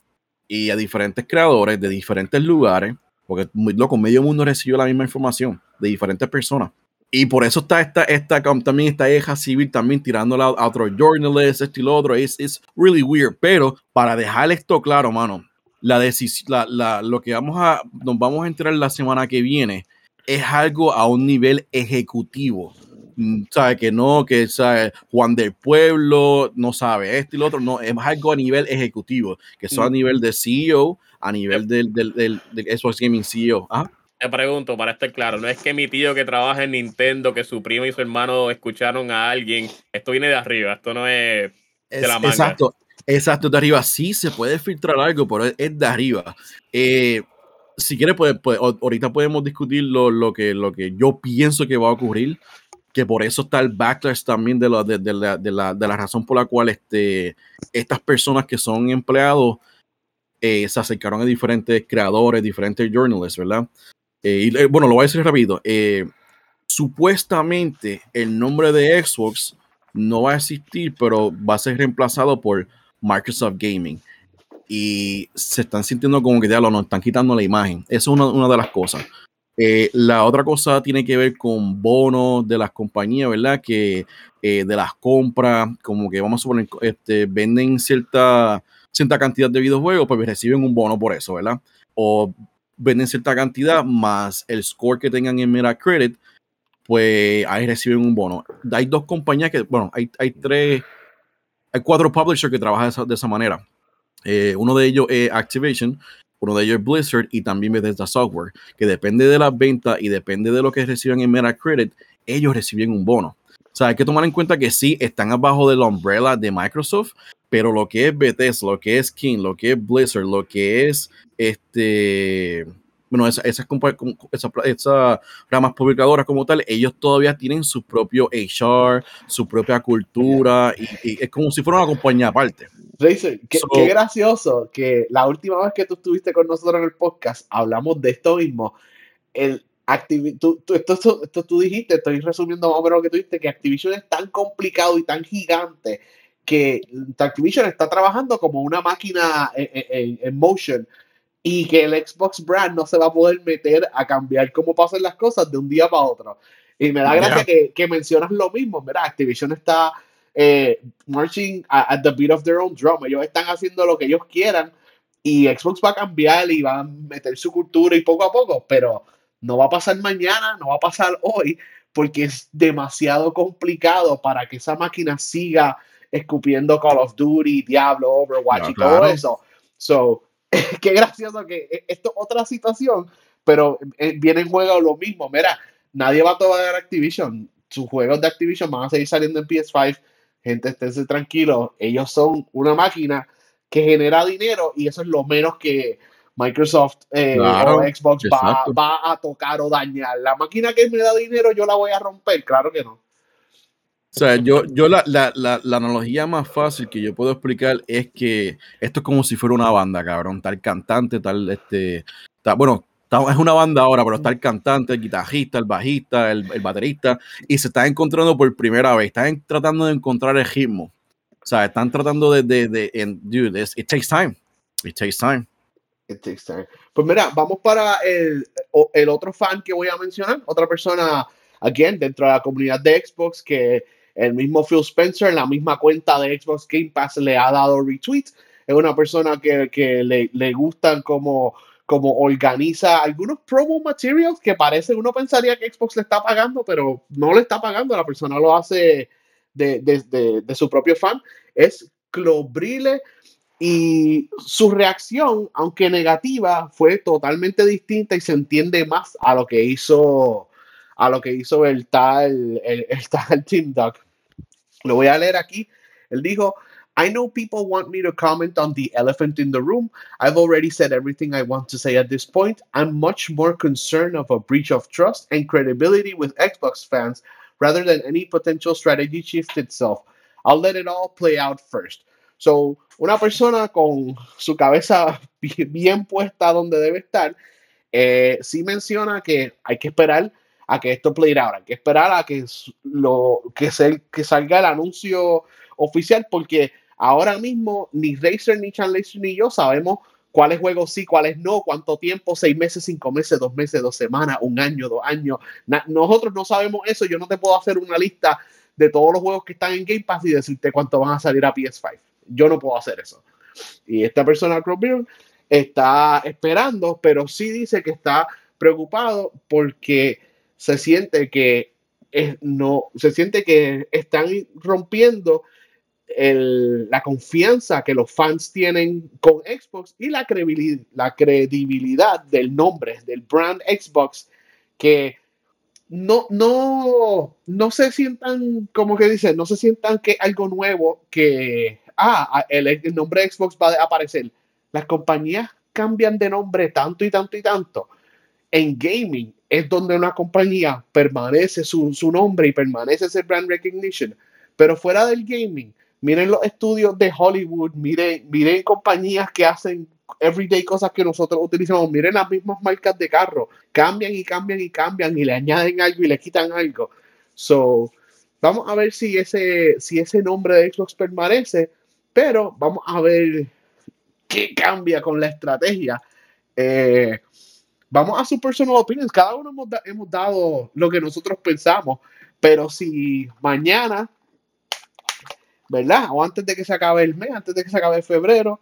y a diferentes creadores de diferentes lugares, porque loco, medio mundo recibió la misma información de diferentes personas. Y por eso está esta, esta también esta eja civil también tirándola a otros journalists, esto y lo otro. Es es really weird. Pero para dejar esto claro, mano, la decisión, la, la, lo que vamos a, nos vamos a enterar la semana que viene es algo a un nivel ejecutivo. Mm, sabe que no, que sabe Juan del Pueblo no sabe esto y lo otro, no, es algo a nivel ejecutivo, que son a mm. nivel de CEO, a nivel del, del, del, Xbox Gaming CEO. Te pregunto, para estar claro, no es que mi tío que trabaja en Nintendo, que su primo y su hermano escucharon a alguien, esto viene de arriba, esto no es de la manga. Exacto, exacto, de arriba. Sí se puede filtrar algo, pero es, de arriba. Eh, si quieres, pues, pues, ahorita podemos discutir lo, lo, que, lo que yo pienso que va a ocurrir que por eso está el backlash también de, de, de, la, de, la, de la, razón por la cual este, estas personas que son empleados eh, se acercaron a diferentes creadores, diferentes journalists, ¿verdad? Eh, y, eh, bueno, lo voy a decir rápido. supuestamente el nombre de Xbox no va a existir, pero va a ser reemplazado por Microsoft Gaming. Y se están sintiendo como que ya lo nos están quitando la imagen. Eso es una, una de las cosas. Eh, la otra cosa tiene que ver con bonos de las compañías, ¿verdad? Que eh, de las compras, como que vamos a suponer, este, venden cierta, cierta cantidad de videojuegos, pues reciben un bono por eso, ¿verdad? O venden cierta cantidad más el score que tengan en Metacritic, pues ahí reciben un bono. Hay dos compañías que, bueno, hay, hay tres, hay cuatro publishers que trabajan de esa, manera. Eh, uno de ellos es Activation, uno de ellos Blizzard y también Bethesda Software, que depende de las ventas y depende de lo que reciban en Metacritic, ellos reciben un bono. O sea, hay que tomar en cuenta que sí, están abajo de la umbrella de Microsoft, pero lo que es Bethesda, lo que es King, lo que es Blizzard, lo que es este, bueno, esas esa, esa, esa, ramas publicadoras como tal, ellos todavía tienen su propio HR, su propia cultura, y es como si fuera una compañía aparte. Racer, qué, gracioso que la última vez que tú estuviste con nosotros en el podcast hablamos de esto mismo. El tú, esto, esto, tú dijiste, estoy resumiendo más o menos lo que tú dijiste, que Activision es tan complicado y tan gigante que Activision está trabajando como una máquina en, motion y que el Xbox brand no se va a poder meter a cambiar cómo pasan las cosas de un día para otro. Y me da gracia que, que mencionas lo mismo, ¿verdad? Activision está eh, marching at, the beat of their own drum. Ellos están haciendo lo que ellos quieran y Xbox va a cambiar y va a meter su cultura y poco a poco, pero no va a pasar mañana, no va a pasar hoy, porque es demasiado complicado para que esa máquina siga escupiendo Call of Duty, Diablo, Overwatch y todo eso. So, qué gracioso que e, esto es otra situación, pero eh, viene en juego lo mismo. Mira, nadie va a tomar Activision. Sus juegos de Activision van a seguir saliendo en PS5 gente, esténse tranquilos, ellos son una máquina que genera dinero y eso es lo menos que Microsoft eh, o Xbox va, va, a tocar o dañar. La máquina que me da dinero yo la voy a romper, claro que no. O sea, yo, yo la, la, la, la, analogía más fácil que yo puedo explicar es que esto es como si fuera una banda, cabrón. Tal cantante, tal, este, tal, bueno, es una banda ahora, pero está el cantante, el guitarrista, el bajista, el, el baterista, y se están encontrando por primera vez. Están tratando de encontrar el ritmo. O sea, están tratando de, de, de en, dude, it takes time. It takes time. It takes time. Pues mira, vamos para el, el otro fan que voy a mencionar, otra persona, again, dentro de la comunidad de Xbox, que el mismo Phil Spencer, en la misma cuenta de Xbox Game Pass, le ha dado retweet. Es una persona que, que le, le gustan como como organiza algunos promo materials que parece, uno pensaría que Xbox le está pagando, pero no le está pagando, la persona lo hace de, de, de, su propio fan. Es Clobrile Y su reacción, aunque negativa, fue totalmente distinta y se entiende más a lo que hizo, a lo que hizo el tal, el tal Team Duck. Lo voy a leer aquí. Él dijo, I know people want me to comment on the elephant in the room. I've already said everything I want to say at this point. I'm much more concerned of a breach of trust and credibility with Xbox fans rather than any potential strategy shift itself. I'll let it all play out first. So, una persona con su cabeza bien puesta donde debe estar, eh, sí menciona que hay que esperar a que esto play out, hay que esperar a que, lo, que, que salga el anuncio oficial, porque Ahora mismo ni Racer, ni Chan ni yo sabemos cuáles juegos sí, cuáles no, cuánto tiempo, seis meses, cinco meses, dos meses, dos semanas, un año, dos años. nosotros no sabemos eso. Yo no te puedo hacer una lista de todos los juegos que están en Game Pass y decirte cuánto van a salir a PS5. Yo no puedo hacer eso. Y esta persona, Crowbill, está esperando, pero sí dice que está preocupado porque se siente que es, no, se siente que están rompiendo el, la confianza que los fans tienen con Xbox y la credibilidad, la credibilidad del nombre, del brand Xbox, que no, no, no se sientan, como que dicen, no se sientan que algo nuevo, que, ah, el, el nombre Xbox va a aparecer. Las compañías cambian de nombre tanto y tanto y tanto. En gaming es donde una compañía permanece su, su nombre y permanece ese brand recognition. Pero fuera del gaming, Miren los estudios de Hollywood, miren, miren compañías que hacen everyday cosas que nosotros utilizamos. Miren las mismas marcas de carro. Cambian y cambian y cambian y le añaden algo y le quitan algo. So, vamos a ver si ese, si ese nombre de Xbox permanece, pero vamos a ver qué cambia con la estrategia. Eh, vamos a su personal opinions. Cada uno hemos, hemos dado lo que nosotros pensamos, pero si mañana ¿verdad? O antes de que se acabe el mes, antes de que se acabe febrero,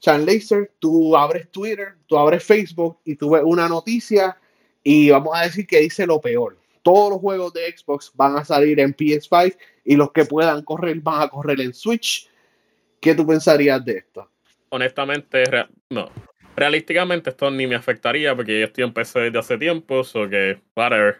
Chan Laser, tú abres Twitter, tú abres Facebook y tú ves una noticia y vamos a decir que dice lo peor. Todos los juegos de Xbox van a salir en PS5 y los que puedan correr van a correr en Switch. ¿Qué tú pensarías de esto? Honestamente, no. Realísticamente esto ni me afectaría porque yo estoy en PC desde hace tiempo, o que, whatever.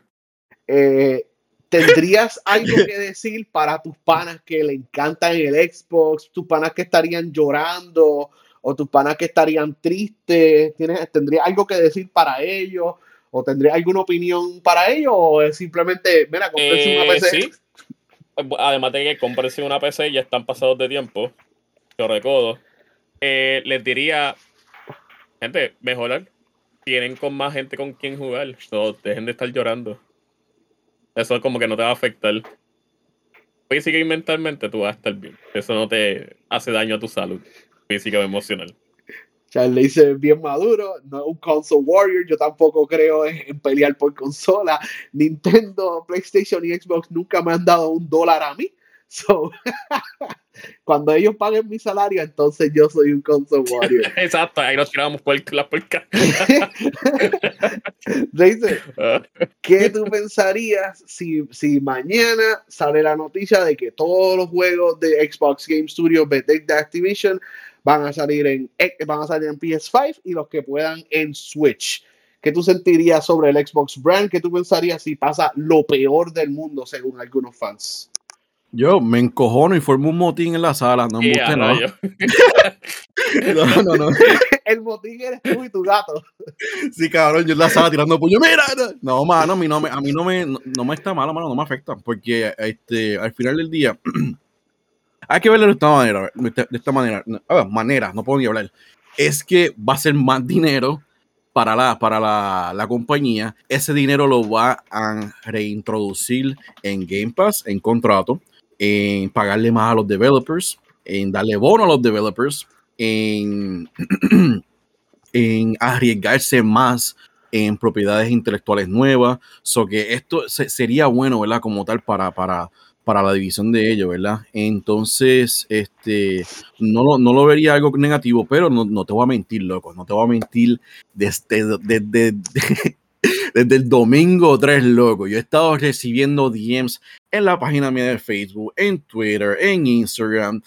Eh, ¿Tendrías algo que decir para tus panas que le encantan el Xbox? ¿Tus panas que estarían llorando? ¿O tus panas que estarían tristes? ¿Tienes, ¿Tendrías algo que decir para ellos? ¿O tendrías alguna opinión para ellos? ¿O es simplemente, mira, cómprense una PC? Eh, sí. Además de que cómprense una PC, ya están pasados de tiempo. Yo recuerdo. Eh, les diría, gente, mejorar. Tienen con más gente con quien jugar. No, dejen de estar llorando. Eso como que no te va a afectar. Física y mentalmente tú vas a estar bien. Eso no te hace daño a tu salud física o emocional. le dice bien maduro, no es un console warrior, yo tampoco creo en, pelear por consola. Nintendo, PlayStation y Xbox nunca me han dado un dólar a mí. So, cuando ellos paguen mi salario, entonces yo soy un console warrior. Exacto, ahí nos tiramos por la puerca. Dice, ah. ¿qué tú pensarías si, si mañana sale la noticia de que todos los juegos de Xbox Game Studio, Bethesda Activision van a salir en van a salir en PS5 y los que puedan en Switch? ¿Qué tú sentirías sobre el Xbox brand? ¿Qué tú pensarías si pasa lo peor del mundo según algunos fans? Yo me encojono y formo un motín en la sala. No me gusta nada. no, no, no. El motín eres tú y tu gato. Sí, cabrón, yo en la sala tirando puño. ¡Mira! No, mano, a mí no me, a mí no me, no, me está malo, mano, no me afecta. Porque este, al final del día, hay que verlo de esta manera. De esta manera. manera, no puedo ni hablar. Es que va a ser más dinero para la, para la, la, compañía, ese dinero lo va a reintroducir en Game Pass, en contrato en pagarle más a los developers, en darle bono a los developers, en, en arriesgarse más en propiedades intelectuales nuevas. So que esto sería bueno, ¿verdad? Como tal para, para, para la división de ellos, ¿verdad? Entonces, este, no lo, no lo vería algo negativo, pero no, no, te voy a mentir, loco, no te voy a mentir desde, desde, desde el domingo 3, loco. Yo he estado recibiendo DMs en la página mía de Facebook, en Twitter, en Instagram,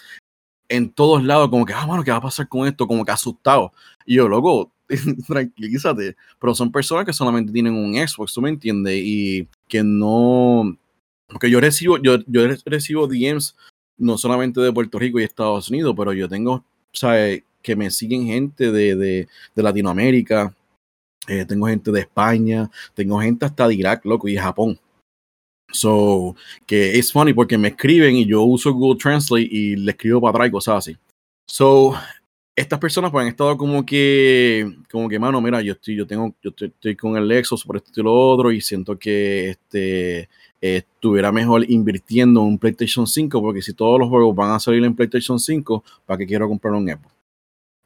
en todos lados, como que, ah, bueno, ¿qué va a pasar con esto? Como que asustado. Y yo, loco, tranquilízate. Pero son personas que solamente tienen un Xbox, ¿tú me entiendes? Y que no. Porque yo recibo, yo, yo recibo DMs no solamente de Puerto Rico y Estados Unidos, pero yo tengo, ¿sabes? Que me siguen gente de, de, de Latinoamérica, eh, tengo gente de España, tengo gente hasta de Irak, loco, y Japón. So, que es funny porque me escriben y yo uso Google Translate y le escribo para atrás y cosas así. So, estas personas pues han estado como que, como que, mano, mira, yo estoy, yo tengo, yo estoy, con el Lexus por esto y lo otro y siento que este estuviera mejor invirtiendo en un PlayStation 5 porque si todos los juegos van a salir en PlayStation 5, ¿para qué quiero comprar un Xbox?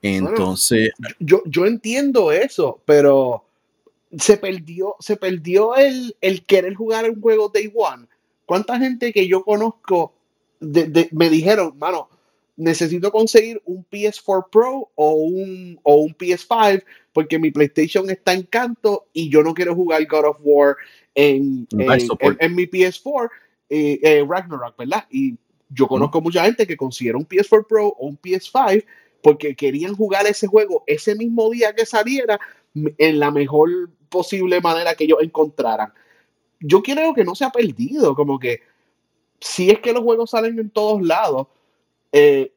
Entonces, yo, yo entiendo eso, pero se perdió, se perdió el, el querer jugar un juego Day One. ¿Cuánta gente que yo conozco me dijeron, mano, necesito conseguir un PS4 Pro o un, o un PS5 porque mi PlayStation está en canto y yo no quiero jugar God of War en, en, mi PS4, eh, eh, Ragnarok, ¿verdad? Y yo conozco mucha gente que considera un PS4 Pro o un PS5 porque querían jugar ese juego ese mismo día que saliera en la mejor posible manera que ellos encontraran. Yo creo que no se ha perdido, como que si es que los juegos salen en todos lados, eh,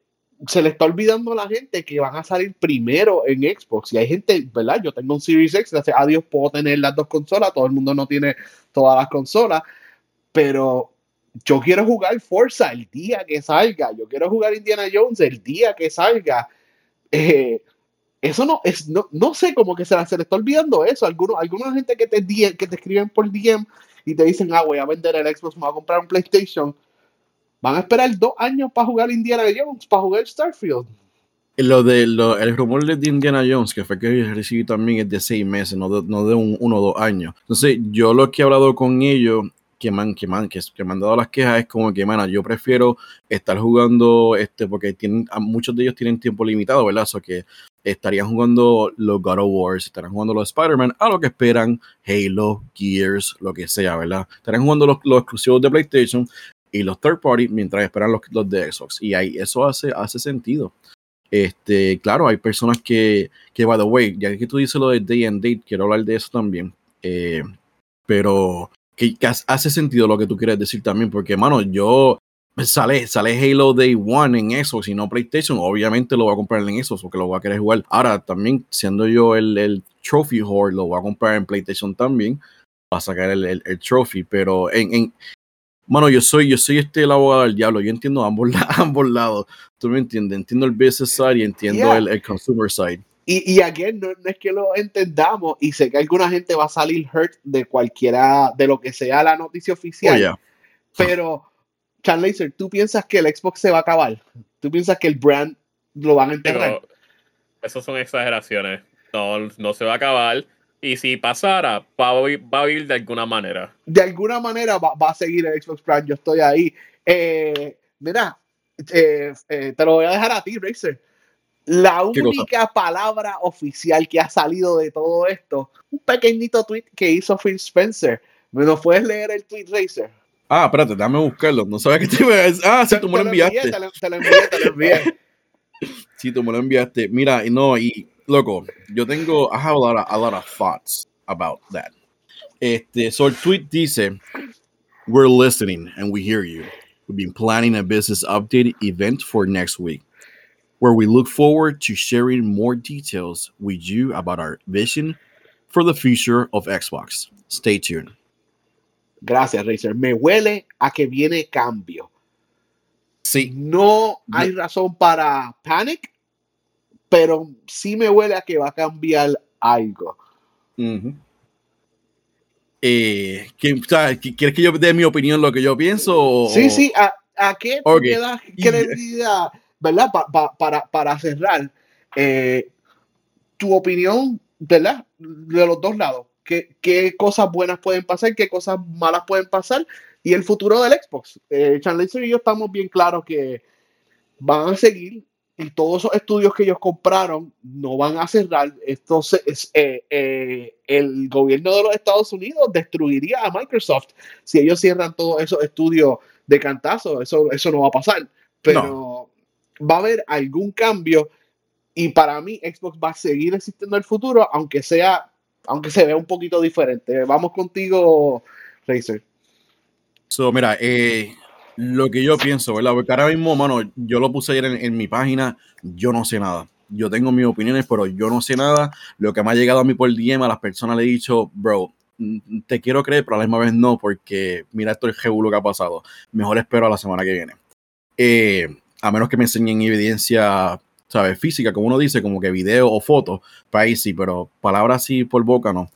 se le está olvidando a la gente que van a salir primero en Xbox. Y hay gente, ¿verdad? Yo tengo un Series X, gracias a Dios puedo tener las dos consolas, todo el mundo no tiene todas las consolas, pero yo quiero jugar Forza el día que salga, yo quiero jugar Indiana Jones el día que salga. Eh, eso no es, no, no sé, cómo que se, se le está olvidando eso. Algunos, alguna gente que te, que te escriben por DM y te dicen, ah, voy a vender el Xbox, me voy a comprar un PlayStation. Van a esperar dos años para jugar Indiana Jones, para jugar Starfield. Lo de lo, el rumor de Indiana Jones, que fue que recibí también, es de seis meses, no de, no de un, uno o dos años. Entonces, yo lo que he hablado con ellos que me, han, que, man, que, me han dado las quejas es como que, man, yo prefiero estar jugando, este, porque tienen, muchos de ellos tienen tiempo limitado, ¿verdad? O que estarían jugando los God of War, estarían jugando los Spider-Man, a lo que esperan Halo, Gears, lo que sea, ¿verdad? Estarían jugando los, los exclusivos de PlayStation y los third party mientras esperan los, los de Xbox. Y ahí eso hace, hace sentido. Este, claro, hay personas que, que, by the way, ya que tú dices lo de Day and Date, quiero hablar de eso también. Eh, pero que, hace sentido lo que tú quieres decir también, porque, mano, yo sale, sale Halo Day One en Xbox y no PlayStation, obviamente lo voy a comprar en Xbox porque lo voy a querer jugar. Ahora, también siendo yo el, el Trophy Horde, lo voy a comprar en PlayStation también para sacar el, el, trophy, pero en, en, mano, yo soy, yo soy este el abogado del diablo, yo entiendo ambos, ambos lados, tú me entiendes, entiendo el business side y entiendo el, el, consumer side. Y, y aquí no, es que lo entendamos y sé que alguna gente va a salir hurt de cualquiera, de lo que sea la noticia oficial. Oh, pero, Charles ¿tú piensas que el Xbox se va a acabar? ¿Tú piensas que el brand lo van a enterrar? Eso son exageraciones. No, no se va a acabar. Y si pasara, va a, vivir, de alguna manera. De alguna manera va, a seguir el Xbox brand. Yo estoy ahí. Eh, mira, eh, eh, te lo voy a dejar a ti, Racer. La única palabra oficial que ha salido de todo esto, un pequeñito tweet que hizo Phil Spencer. ¿Me lo puedes leer el tweet, Racer? Ah, espérate, dame buscarlo. No sabía que te iba a decir. Ah, sí, tú me lo enviaste. Te lo, te lo envié, te lo envié. sí, tú me lo enviaste. Mira, no, y loco, yo tengo, I have a lot of, a lot of thoughts about that. Este, so el tweet dice, we're listening and we hear you. We've been planning a business update event for next week where we look forward to sharing more details with you about our vision for the future of Xbox. Stay tuned. Gracias, Racer. Me huele a que viene cambio. Sí. No hay razón para panic, pero sí me huele a que va a cambiar algo. eh, ¿Quieres que yo dé mi opinión lo que yo pienso? Sí, sí. ¿A, a qué okay. das credibilidad? ¿Verdad? para, para cerrar, eh, tu opinión, ¿verdad? De los dos lados. ¿Qué, ¿Qué, cosas buenas pueden pasar? ¿Qué cosas malas pueden pasar? Y el futuro del Xbox. Eh, y yo estamos bien claros que van a seguir y todos esos estudios que ellos compraron no van a cerrar. Entonces, eh, eh, el gobierno de los Estados Unidos destruiría a Microsoft si ellos cierran todos esos estudios de cantazo. Eso, eso no va a pasar. Pero va a haber algún cambio y para mí Xbox va a seguir existiendo en el futuro, aunque sea, aunque se vea un poquito diferente. Vamos contigo, Razer. So, mira, eh, lo que yo pienso, ¿verdad? Porque ahora mismo, mano, yo lo puse ayer en, mi página, yo no sé nada yo tengo mis opiniones, pero yo no sé nada. Lo que me ha llegado a mí por DM, a las personas le he dicho, bro, mm, te quiero creer, pero a la misma vez no, porque mira esto el lo que ha pasado. Mejor espero a la semana que viene. Eh, a menos que me enseñen evidencia, ¿sabes? Física, como uno dice, como que video o foto, para ahí sí, pero palabras así por boca no.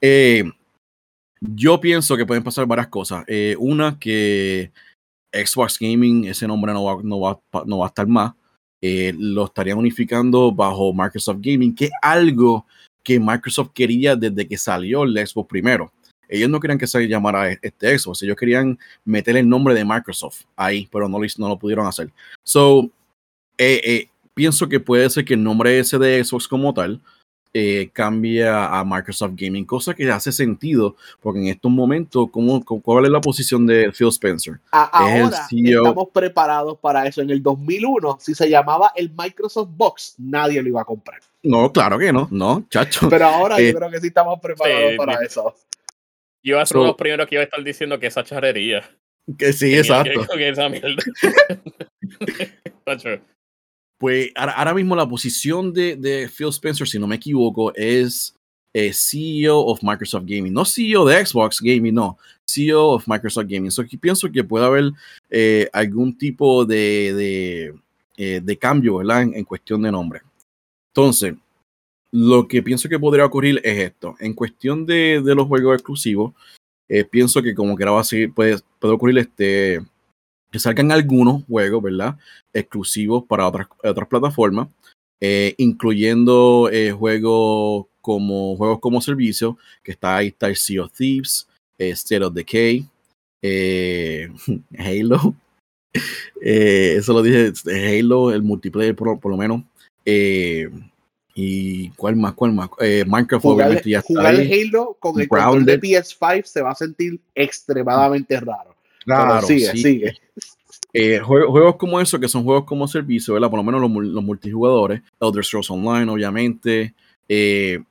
Eh, yo pienso que pueden pasar varias cosas. Eh, una, que Xbox Gaming, ese nombre no va, no va, no va a estar más. Eh, lo estarían unificando bajo Microsoft Gaming, que es algo que Microsoft quería desde que salió el Xbox primero. Ellos no querían que se llamara este Xbox, ellos querían meter el nombre de Microsoft ahí, pero no lo, no lo pudieron hacer. So, eh, eh, pienso que puede ser que el nombre ese de Xbox como tal eh, cambia a Microsoft Gaming, cosa que hace sentido, porque en estos momentos, ¿cómo, ¿cuál es la posición de Phil Spencer? ahora e estamos preparados para eso. En el 2001, si se llamaba el Microsoft Box, nadie lo iba a comprar. No, claro que no, no, chacho. Pero ahora yo eh, creo que sí estamos preparados para eso. Yo a ser los primeros que iba a estar diciendo que esa charrería. Que sí, exacto. Que, esa mierda. Pues ahora, mismo la posición de, Phil Spencer, si no me equivoco, es eh, CEO of Microsoft Gaming. No CEO de Xbox Gaming, no. CEO of Microsoft Gaming. So, aquí pienso que puede haber eh, algún tipo de, de, eh, cambio ¿verdad? En, cuestión de nombre. Entonces, lo que pienso que podría ocurrir es esto. En cuestión de, los juegos exclusivos, pienso que como que ahora va a seguir, puede, puede ocurrir este que salgan algunos juegos, ¿verdad? Exclusivos para otras, otras plataformas, eh, incluyendo eh, juegos como juegos como servicio, que está ahí está Sea of Thieves, eh, State of Decay, Halo, eso lo dije, Halo, el multiplayer por, lo menos, y cuál más, cuál más, Minecraft obviamente ya está jugar Halo con el control de PS5 se va a sentir extremadamente raro. Claro, sigue, sigue. Eh, juegos, como eso, que son juegos como servicio, ¿verdad? Por lo menos los, multijugadores, Elder Scrolls Online, obviamente, eh,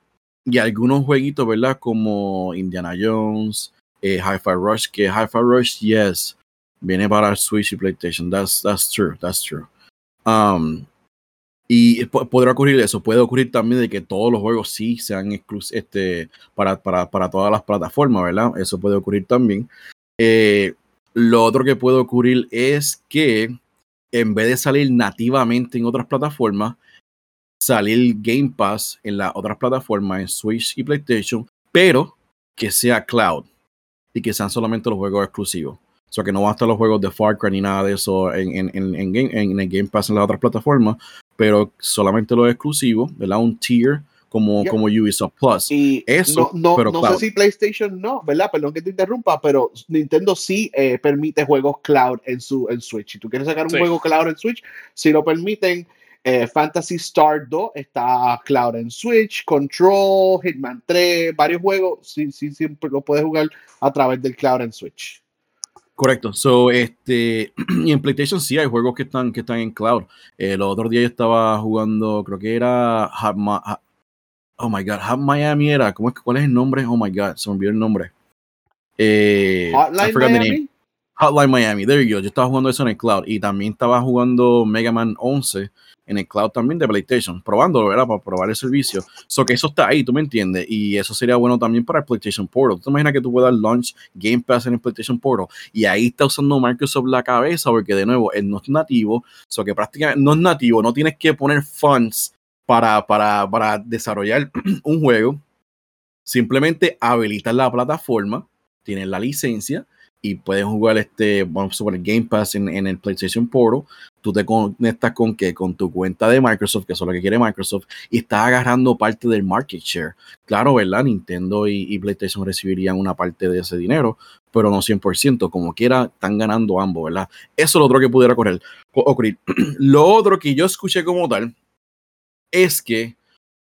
y algunos jueguitos, ¿verdad? Como Indiana Jones, eh, Hi-Fi Rush, que Hi-Fi Rush, yes, viene para Switch y PlayStation, that's, that's true, that's true. Um, y podrá ocurrir eso, puede ocurrir también de que todos los juegos sí sean este, para, para, para todas las plataformas, ¿verdad? Eso puede ocurrir también. Eh, lo otro que puede ocurrir es que en vez de salir nativamente en otras plataformas, salir Game Pass en las otras plataformas, en Switch y PlayStation, pero que sea cloud y que sean solamente los juegos exclusivos. O sea, que no van a estar los juegos de Far Cry ni nada de eso en, en, en, en, el Game Pass en las otras plataformas, pero solamente los exclusivos, ¿verdad? Un tier como, como Ubisoft Plus. Y Eso, no, no, sé si PlayStation no, ¿verdad? Perdón que te interrumpa, pero Nintendo sí eh, permite juegos cloud en su en Switch. Si tú quieres sacar un juego cloud en Switch, si lo permiten, eh, Fantasy Star 2 está cloud en Switch, Control, Hitman 3, varios juegos, sí, sí, siempre lo puedes jugar a través del cloud en Switch. Correcto. So, este, y en PlayStation sí hay juegos que están, que están en cloud. el eh, otro día yo estaba jugando, creo que era Oh my God, Hot Miami era. ¿cómo es, ¿Cuál es el nombre? Oh my God, se me olvidó el nombre. Eh, Hotline Miami. Hotline Miami, there you go. Yo estaba jugando eso en el cloud y también estaba jugando Mega Man 11 en el cloud también de PlayStation, probándolo, ¿verdad? Para probar el servicio. So que eso está ahí, tú me entiendes. Y eso sería bueno también para el PlayStation Portal. ¿Tú te imaginas que tú puedas launch Game Pass en el PlayStation Portal? Y ahí está usando Microsoft la cabeza, porque de nuevo, él no es nativo. So que prácticamente no es nativo, no tienes que poner funds para, para, para desarrollar un juego, simplemente habilitar la plataforma, tienes la licencia y puedes jugar este, vamos a Game Pass en, en, el PlayStation Portal. Tú te conectas con qué? Con tu cuenta de Microsoft, que es lo que quiere Microsoft, y estás agarrando parte del market share. Claro, ¿verdad? Nintendo y, PlayStation recibirían una parte de ese dinero, pero no 100%. Como quiera, están ganando ambos, ¿verdad? Eso es lo otro que pudiera ocurrir. ocurrir. lo otro que yo escuché como tal es que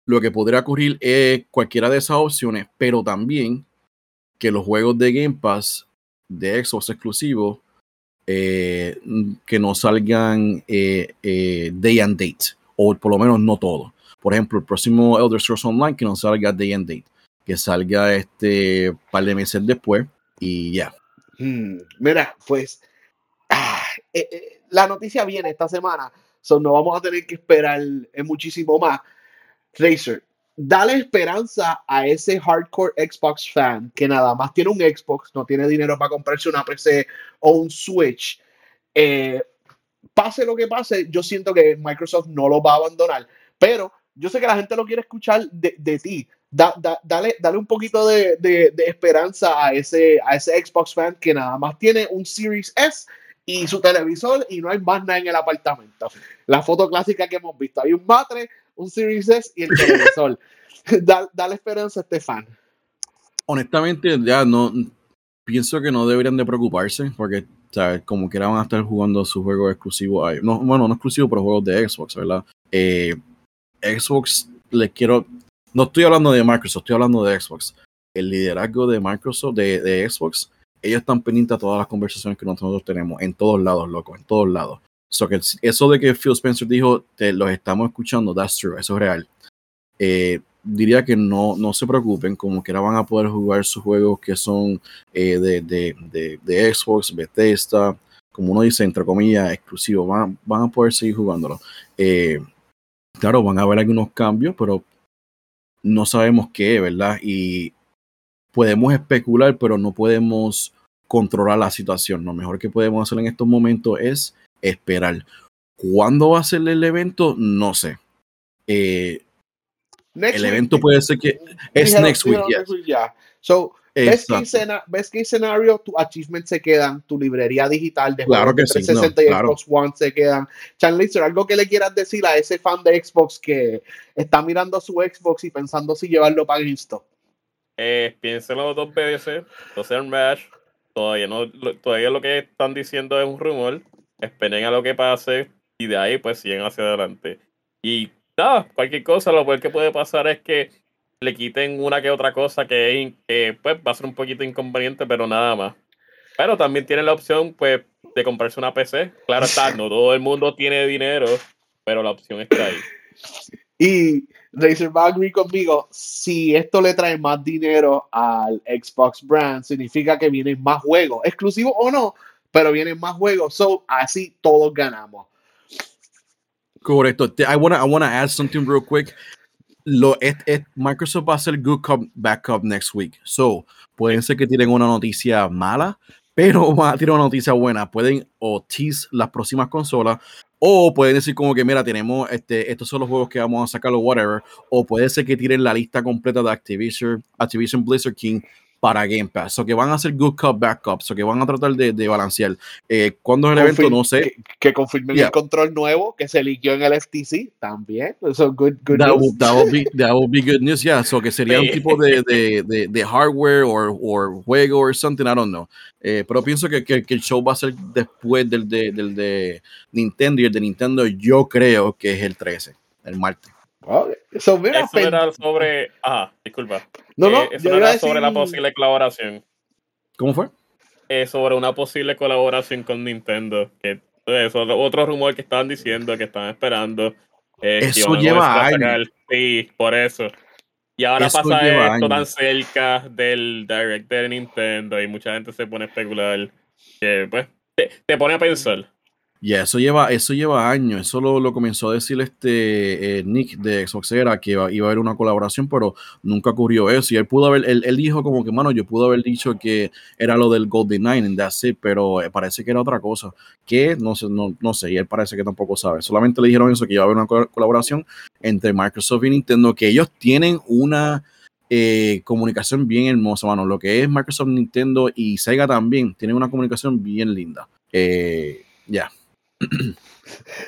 lo que podría ocurrir es cualquiera de esas opciones, pero también que los juegos de Game Pass de Xbox exclusivos eh, que no salgan eh, eh, day and date, o por lo menos no todo. Por ejemplo, el próximo Elder Scrolls Online que no salga day and date, que salga este par de meses después y ya. Hmm, Mira, pues ah, la noticia viene esta semana, so no vamos a tener que esperar muchísimo más. Razer, dale esperanza a ese hardcore Xbox fan que nada más tiene un Xbox, no tiene dinero para comprarse una PC o un Switch. Eh, pase lo que pase, yo siento que Microsoft no lo va a abandonar, pero yo sé que la gente lo quiere escuchar de, de ti. Da- da- dale, dale un poquito de, de- de esperanza a ese, a ese Xbox fan que nada más tiene un Series S y su televisor y no hay más nada en el apartamento. La foto clásica que hemos visto. Hay un matre, un Series S y el televisor. Da- dale esperanza a este fan. honestamente, ya no pienso que no deberían de preocuparse porque ¿sabes? como que van a estar jugando sus juegos exclusivos ahí. No, bueno, no exclusivos, pero juegos de Xbox, ¿verdad? Eh, Xbox, les quiero. No estoy hablando de Microsoft, estoy hablando de Xbox. El liderazgo de Microsoft, de, de Xbox, ellos están pendientes a todas las conversaciones que nosotros tenemos, en todos lados, loco, en todos lados. So que eso de que Phil Spencer dijo, te los estamos escuchando, that's true, eso es real. Eh, diría que no, no se preocupen, como que ahora van a poder jugar sus juegos que son eh, de, de, de, de Xbox, Bethesda, como uno dice, entre comillas, exclusivos, van, van a poder seguir jugándolo. Eh, claro, van a haber algunos cambios, pero no sabemos qué, ¿verdad? Y podemos especular, pero no podemos controlar la situación. Lo mejor que podemos hacer en estos momentos es esperar. ¿Cuándo va a ser el evento? No sé. Eh, Next el week, evento puede ser que es dijeron- next week, yes. next week, ya. So, Best case, best case scenario, tu achievement se quedan, tu librería digital de Claro que sí, 360 no, y claro. Xbox One se quedan. Chanlizer, algo que le quieras decir a ese fan de Xbox que está mirando a su Xbox y pensando si llevarlo para GameStop. Eh, piénselo dos veces, no sean rash. Todavía, no, todavía lo que están diciendo es un rumor. Esperen a lo que pase y de ahí pues siguen hacia adelante. Y nada, cualquier cosa, lo peor que puede pasar es que le quiten una que otra cosa que, que, pues va a ser un poquito inconveniente, pero nada más. Pero también tienen la opción pues de comprarse una PC. Claro está, no todo el mundo tiene dinero, pero la opción está ahí. Y Razer va a agree conmigo, si esto le trae más dinero al Xbox brand, significa que vienen más juegos, exclusivos o no, pero vienen más juegos. So, así todos ganamos. Correcto. I wanna, I wanna add something real quick. Lo, es, es- Microsoft va a hacer good cop, bad cop next week. So, pueden ser que tienen una noticia mala, pero van a tirar una noticia buena. Pueden o tease las próximas consolas, o pueden decir como que, mira, tenemos este, estos son los juegos que vamos a sacar o whatever. O puede ser que tiren la lista completa de Activision, Activision Blizzard King para Game Pass. So que van a hacer good cop, bad cop. So que van a tratar de, de balancear. Eh, ¿Cuándo es el evento? Confirm- No sé. Que, que confirmen Yeah. el control nuevo que se liquió en el FTC también. So, good, good That news. will, that will be that will be good news, yeah. So que sería un tipo de, de, de, de hardware or, or juego or something, I don't know. Eh, pero pienso que, que, que el show va a ser después del de, del de Nintendo y el de Nintendo yo creo que es el 13, el martes. Ok. So, mira, Eso era sobre. Ajá, disculpa. no, no, Eh, eso yo era sobre la posible colaboración. ¿Cómo fue? eh, sobre una posible colaboración con Nintendo. Que eso, otro rumor que estaban diciendo, que estaban esperando. eh, Eso lleva años. Sí, por eso. Y ahora Eso pasa esto tan cerca del Direct de Nintendo y mucha gente se pone a especular. Que pues te, te pone a pensar. Ya, eso lleva, eso lleva años. Eso lo, lo comenzó a decir este eh, Nick de Xboxera que iba, a haber una colaboración, pero nunca ocurrió eso. Y él pudo haber, él, él dijo como que, mano, yo pude haber dicho que era lo del Golden Nine and that's pero eh, parece que era otra cosa. Que no sé, no, no sé, y él parece que tampoco sabe. Solamente le dijeron eso, que iba a haber una co- colaboración entre Microsoft y Nintendo, que ellos tienen una eh, comunicación bien hermosa, mano. Lo que es Microsoft, Nintendo y Sega también tienen una comunicación bien linda. Eh, ya.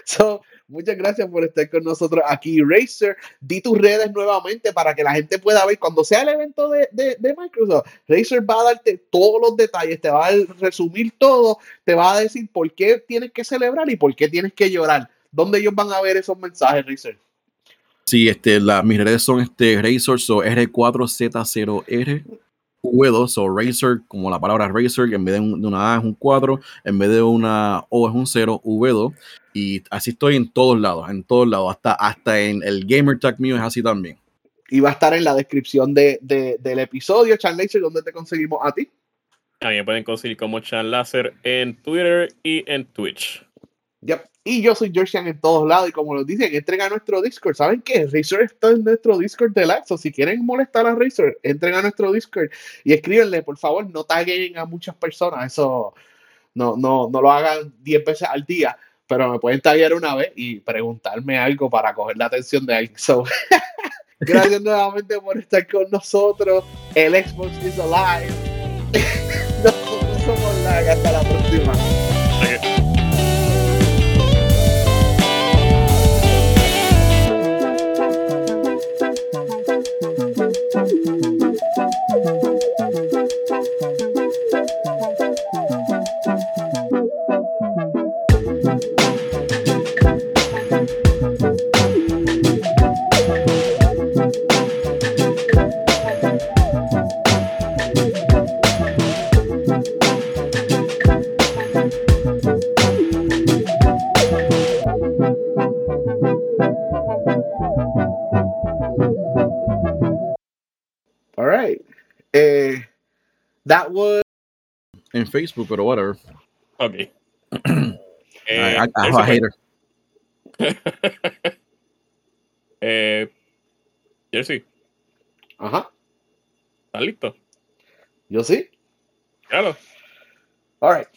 So, muchas gracias por estar con nosotros aquí, Razer. Di tus redes nuevamente para que la gente pueda ver cuando sea el evento de, de- de Microsoft. Razer va a darte todos los detalles, te va a resumir todo, te va a decir por qué tienes que celebrar y por qué tienes que llorar. ¿Dónde ellos van a ver esos mensajes, Razer? Sí, este, la, mis redes son este, Razor, so R4Z0R. V2, o Razer, como la palabra Razer, en vez de, un- de una A es un 4, en vez de una O es un 0, V2. Y así estoy en todos lados, en todos lados, hasta, hasta en el gamer tag mío es así también. Y va a estar en la descripción de, de- del episodio. Chan Laser, ¿dónde te conseguimos a ti? También pueden conseguir como Chan Láser en Twitter y en Twitch. Yep. Y yo soy Georgian en todos lados. Y como nos dicen, entren a nuestro Discord. ¿Saben qué? Razer está en nuestro Discord de Laxo. Si quieren molestar a Razer, entren a nuestro Discord y escríbenle, por favor, no taguen a muchas personas. Eso no, no, no lo hagan 10 veces al día. Pero me pueden taggear una vez y preguntarme algo para coger la atención de alguien. So, gracias nuevamente por estar con nosotros. El Xbox is alive. Nosotros somos lag. Hasta la próxima. Facebook, pero whatever. Ok. I, Eh, I- I'm Jersey, a hater. eh, Jersey, Ajá. ¿estás listo? Yo sí. Claro. All right.